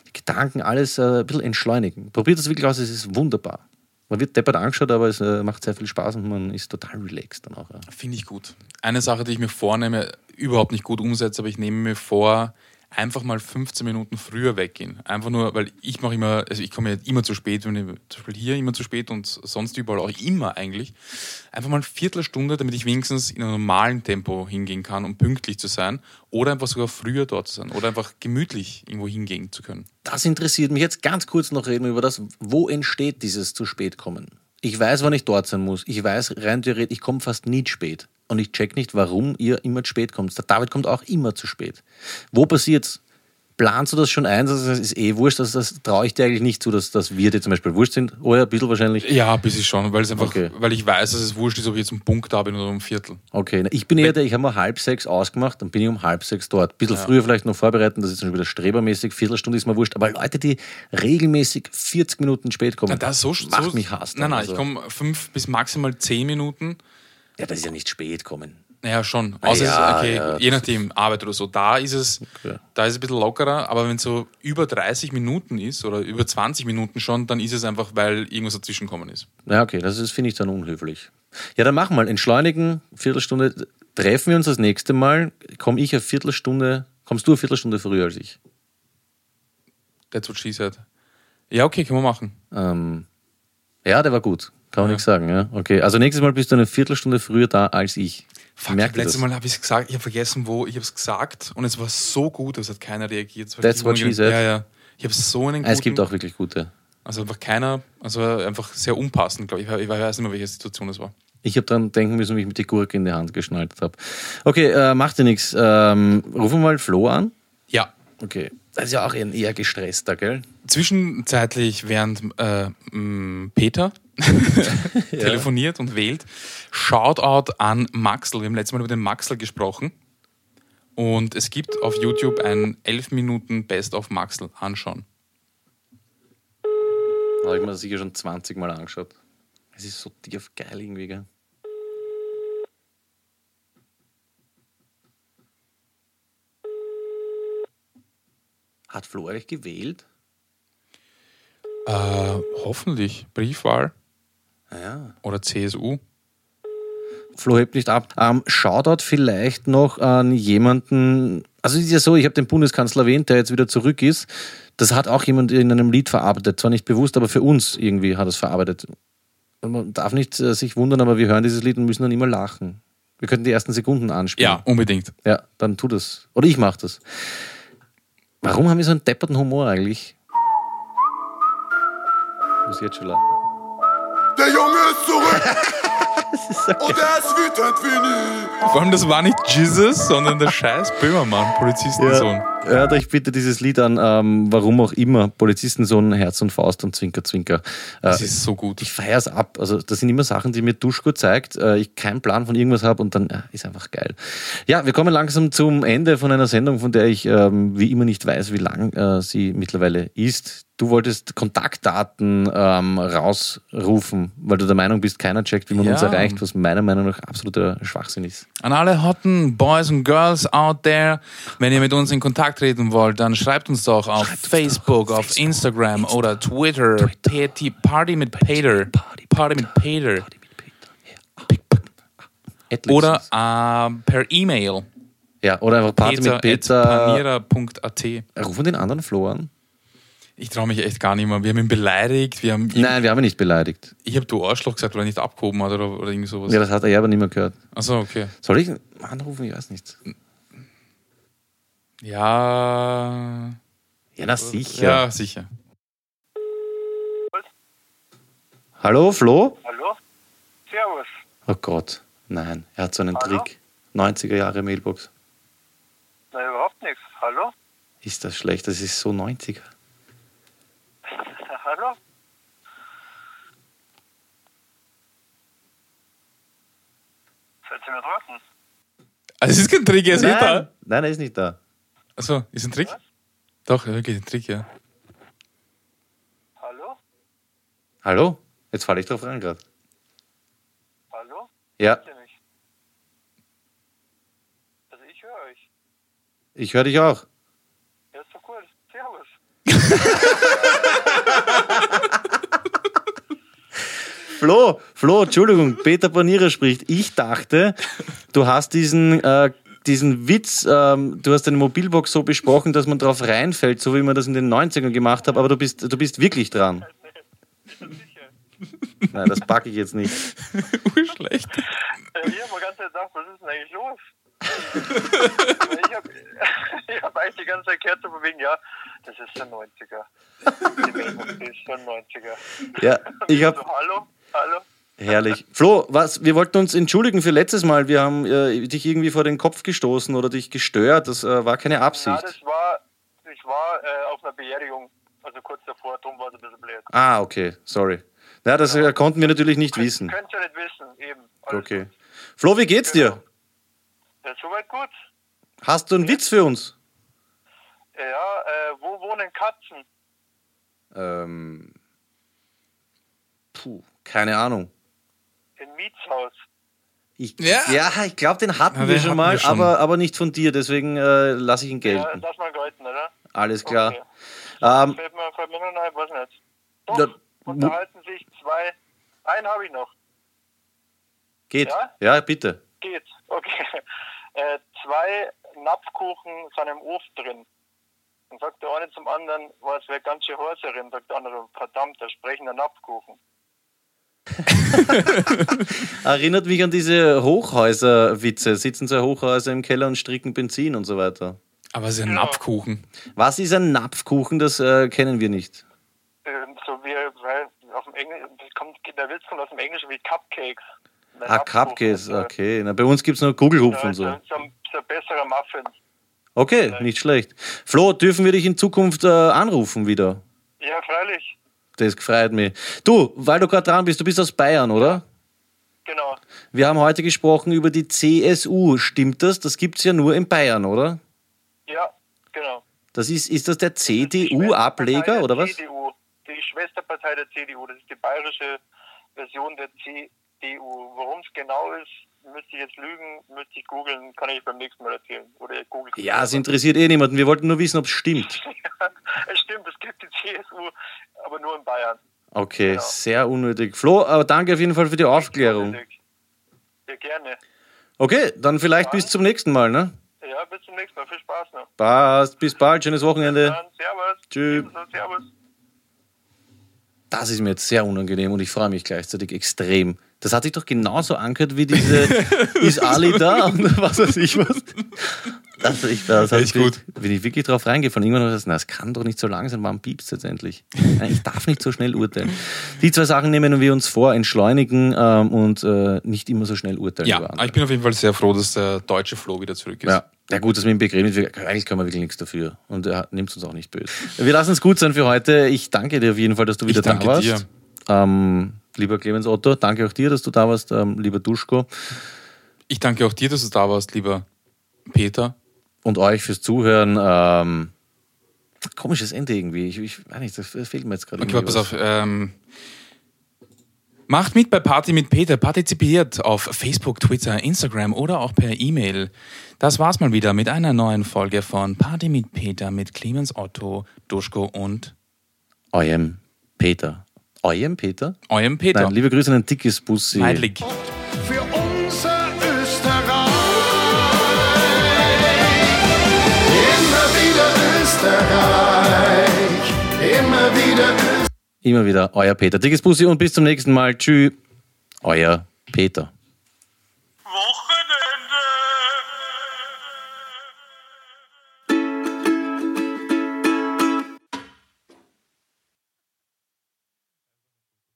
die Gedanken, alles äh, ein bisschen entschleunigen. Probiert das wirklich aus, es ist wunderbar. Man wird deppert angeschaut, aber es äh, macht sehr viel Spaß und man ist total relaxed dann auch. Ja. Finde ich gut. Eine Sache, die ich mir vornehme, überhaupt nicht gut umsetze, aber ich nehme mir vor, einfach mal 15 Minuten früher weggehen. Einfach nur, weil ich mache immer, also ich komme ja immer zu spät, wenn ich, zum Beispiel hier immer zu spät und sonst überall auch immer eigentlich. Einfach mal eine Viertelstunde, damit ich wenigstens in einem normalen Tempo hingehen kann, um pünktlich zu sein. Oder einfach sogar früher dort zu sein. Oder einfach gemütlich irgendwo hingehen zu können. Das interessiert mich jetzt ganz kurz noch reden über das, wo entsteht dieses zu spät kommen. Ich weiß, wann ich dort sein muss. Ich weiß rein theoretisch, ich komme fast nie spät. Und ich check nicht, warum ihr immer zu spät kommt. Der David kommt auch immer zu spät. Wo passiert's? Planst du das schon ein? Das ist eh wurscht, das, das traue ich dir eigentlich nicht zu, dass, dass wir dir zum Beispiel wurscht sind. Oh ja, ein bisschen wahrscheinlich. Ja, ein bisschen schon, weil es einfach, Okay. weil ich weiß, dass es wurscht ist, ob ich jetzt um Punkt da bin oder um Viertel. Okay, ich bin eher der, ich habe mal halb sechs ausgemacht, dann bin ich um halb sechs dort. Ein bisschen früher vielleicht noch vorbereiten, das ist schon wieder strebermäßig, Viertelstunde ist mir wurscht. Aber Leute, die regelmäßig 40 Minuten spät kommen, Na, das so, macht so, mich Hass. Nein, nein, Also, ich komme fünf bis maximal zehn Minuten. Ja, das ist ja nicht spät kommen. Naja, schon. Außer Ja, es, okay, ja, je nachdem, Arbeit oder so. Da ist es, Okay. da ist es ein bisschen lockerer, aber wenn es so über 30 Minuten ist oder über 20 Minuten schon, dann ist es einfach, weil irgendwas dazwischen gekommen ist. Ja, okay, das ist, finde ich dann unhöflich. Ja, dann machen wir mal. Entschleunigen, Viertelstunde. Treffen wir uns das nächste Mal. Komme ich eine Viertelstunde, kommst du eine Viertelstunde früher als ich? That's what she said. Ja, okay, können wir machen. Ähm, ja, der war gut. Kann man nichts sagen, ja. Okay, also nächstes Mal bist du eine Viertelstunde früher da als ich. Fuck, Merkt ihr letztes das? Mal habe ich es gesagt, ich habe vergessen, wo, ich habe es gesagt und es war so gut, es hat keiner reagiert. That's what she said. Ja, ja. Ich habe so einen Ah, Es gibt guten- auch wirklich gute. Also einfach keiner, also einfach sehr unpassend, glaube ich. Ich weiß nicht mehr, welche Situation das war. Ich habe dran denken müssen, wie ich mit die Gurke in die Hand geschnallt habe. Okay, äh, macht dir nichts. Ähm, rufen wir mal Flo an. Ja. Okay. Das ist ja auch ein eher gestresster, gell? Zwischenzeitlich, während äh, Peter telefoniert und wählt, Shoutout an Maxl. Wir haben letztes Mal über den Maxl gesprochen. Und es gibt auf YouTube ein 11 Minuten Best of Maxl anschauen. Habe ich mir sicher schon 20 Mal angeschaut. Es ist so tief geil irgendwie, gell? Hat Flo eigentlich gewählt? Äh, hoffentlich Briefwahl Ja. oder CSU. Flo hebt nicht ab. Ähm, Shoutout vielleicht noch an jemanden. Also es ist ja so, ich habe den Bundeskanzler erwähnt, der jetzt wieder zurück ist. Das hat auch jemand in einem Lied verarbeitet. Zwar nicht bewusst, aber für uns irgendwie hat es verarbeitet. Und man darf nicht äh, sich wundern, aber wir hören dieses Lied und müssen dann immer lachen. Wir könnten die ersten Sekunden anspielen. Ja, unbedingt. Ja, dann tu das. Oder ich mach das. Warum haben wir so einen depperten Humor eigentlich? Ich muss jetzt schon lachen. Der Junge ist zurück. Und er ist wütend wie nie. Vor allem, das war nicht Jesus, sondern der scheiß Böhmermann, Polizistensohn. Ja, hört euch bitte dieses Lied an, ähm, warum auch immer, Polizistensohn, Herz und Faust und Zwinker, Zwinker. Äh, Das ist so gut. ich feier's ab. Also das sind immer Sachen, die mir Duschko zeigt. Äh, ich keinen Plan von irgendwas habe und dann äh, ist einfach geil. Ja, wir kommen langsam zum Ende von einer Sendung, von der ich ähm, wie immer nicht weiß, wie lang äh, sie mittlerweile ist. Du wolltest Kontaktdaten ähm, rausrufen, weil du der Meinung bist, keiner checkt, wie man Ja. uns erreicht, was meiner Meinung nach absoluter Schwachsinn ist. An alle hotten Boys und Girls out there, wenn ihr mit uns in Kontakt treten wollt, dann schreibt uns doch auf Facebook, auf Instagram oder Twitter. PT, Party mit Peter. Party mit Peter. Oder äh, per E-Mail. ja, oder einfach Party mit Peter. Panira.at. Rufen den anderen Flo an. Ich traue mich echt gar nicht mehr. Wir haben ihn beleidigt. Wir haben ihn, Nein, wir haben ihn nicht beleidigt. Ich habe du Arschloch gesagt, weil er nicht abgehoben hat oder, oder irgend sowas. Ja, das hat er ja aber nicht mehr gehört. Achso, okay. Soll ich anrufen? Ich weiß nicht. Ja. Ja, na sicher. Ja, sicher. Hallo, Flo? Hallo? Servus. Oh Gott, nein. Er hat so einen Trick. 90er Jahre Mailbox. Na, überhaupt nichts. Hallo? Ist das schlecht? Das ist so 90er. Hallo? Seid ihr mir draußen? Also, es ist kein Trick, er ist nicht Nein, da. nein, er ist nicht da. Achso, ist ein Trick? Doch, wirklich ein Trick, ja. Hallo? Hallo? Jetzt falle ich drauf rein gerade. Hallo? Ja? Also ich höre euch. ich höre dich auch. Ja, ist doch cool. Servus. Flo, Flo, Entschuldigung, Peter Panierer spricht. Ich dachte, du hast diesen, äh, diesen Witz, ähm, du hast deine Mobilbox so besprochen, dass man drauf reinfällt, so wie man das in den 90ern gemacht hat, aber du bist, du bist wirklich dran. Nein, das packe ich jetzt nicht. Urschlecht. Äh, ich habe mir ganz gedacht, was ist denn eigentlich los? Ich habe hab eigentlich die ganze Zeit gehört, so wegen, ja, das ist der 90er. Die Mailbox ist der 90er. Ja, ich habe So, hallo, hallo. Herrlich. Flo, was, wir wollten uns entschuldigen für letztes Mal. Wir haben äh, dich irgendwie vor den Kopf gestoßen oder dich gestört. Das äh, war keine Ja, Absicht. das war, ich war äh, auf einer Beerdigung, also kurz davor, darum war es ein bisschen blöd. Ah, okay, sorry. Ja, das äh, konnten wir natürlich nicht wissen. Könnt ihr nicht wissen, eben. Alles Okay. gut. Flo, wie geht's dir? Ja, soweit gut. Hast du einen Witz für uns? Ja, äh, wo wohnen Katzen? Ähm, puh, keine Ahnung. Im Mietshaus. Ich, Ja. ja, ich glaube, den hatten Ja, wir den schon hatten mal, wir schon. Aber, aber nicht von dir. Deswegen äh, lasse ich ihn Ja, gelten. lass mal gelten, oder? Alles klar. Okay. Ähm, Fällt mir, fällt mir nur noch ein, was nicht. Doch, Ja, unterhalten sich zwei. Einen habe ich noch. geht. Ja? Ja, bitte. Geht. Okay. Äh, zwei Napfkuchen sind im Ofen drin. Dann sagt der eine zum anderen, was wäre ganz schön darin? Sagt der andere, verdammt, da sprechen der Napfkuchen. Erinnert mich an diese Hochhäuser-Witze. Sitzen zwei Hochhäuser im Keller und stricken Benzin und so weiter. Aber es ist ein Napfkuchen. Was ist ein Napfkuchen? Das äh, kennen wir nicht. Ähm, so wie, weil auf dem Englischen, das kommt, der Witz kommt aus dem Englischen wie Cupcakes. Ah, Napfkuchen Cupcakes, ist, okay. Na, bei uns gibt es nur Kugelhupf ja, und so. So, so, ein- so ein besserer Muffin. Okay, nicht schlecht. Flo, dürfen wir dich in Zukunft äh, anrufen wieder? Ja, freilich. Das freut mich. Du, weil du gerade dran bist, du bist aus Bayern, oder? Genau. Wir haben heute gesprochen über die CSU. Stimmt das? Das gibt es ja nur in Bayern, oder? Ja, genau. Das ist, ist das der CDU-Ableger der oder was? CDU. Die Schwesterpartei der CDU, das ist die bayerische Version der CDU. Worum es genau ist, müsste ich jetzt lügen, müsste ich googeln, kann ich beim nächsten Mal erzählen. Oder ihr googelt Ja, es interessiert eh niemanden. Wir wollten nur wissen, ob es stimmt. es stimmt, es gibt die CSU, aber nur in Bayern. Okay, Genau. sehr unnötig. Flo, aber danke auf jeden Fall für die Aufklärung. Ja, gerne. Okay, dann vielleicht bis zum nächsten Mal, ne? Ja, bis zum nächsten Mal. Viel Spaß noch. Passt, bis bald, schönes Wochenende. Dann, servus. Tschüss. Servus. Das ist mir jetzt sehr unangenehm und ich freue mich gleichzeitig extrem. Das hat sich doch genauso angehört wie diese Ist Ali da und was weiß ich was. Das, ich, das Echt mich- gut. Bin ich wirklich drauf reingefallen. Irgendwann habe ich gesagt, na, es kann doch nicht so lang sein, warum piepst jetzt endlich? Ich darf nicht so schnell urteilen. Die zwei Sachen nehmen wir uns vor, entschleunigen ähm, und äh, nicht immer so schnell urteilen. Ja, ich bin auf jeden Fall sehr froh, dass der deutsche Flo wieder zurück ist. Ja. ja, gut, dass wir ihn begräben. Eigentlich können wir wirklich nichts dafür. Und er nimmt es uns auch nicht böse. Wir lassen es gut sein für heute. Ich danke dir auf jeden Fall, dass du wieder Ich da warst. dir. Ähm, lieber Clemens Otto, danke auch dir, dass du da warst, ähm, lieber Duschko. Ich danke auch dir, dass du da warst, lieber Peter. Und euch fürs Zuhören. Ähm, komisches Ende irgendwie. Ich, ich weiß nicht, das fehlt mir jetzt gerade. Okay, pass auf. Ähm, macht mit bei Party mit Peter. Partizipiert auf Facebook, Twitter, Instagram oder auch per E-Mail. Das war's mal wieder mit einer neuen Folge von Party mit Peter mit Clemens Otto, Duschko und Eurem Peter. Eurem Peter? eurem Peter. Nein, liebe Grüße an ein dickes Bussi. Meidlig. für unser Österreich. Immer wieder Österreich, immer wieder Österreich. Immer wieder euer Peter. Dickes Bussi und bis zum nächsten Mal. Tschüss. Euer Peter.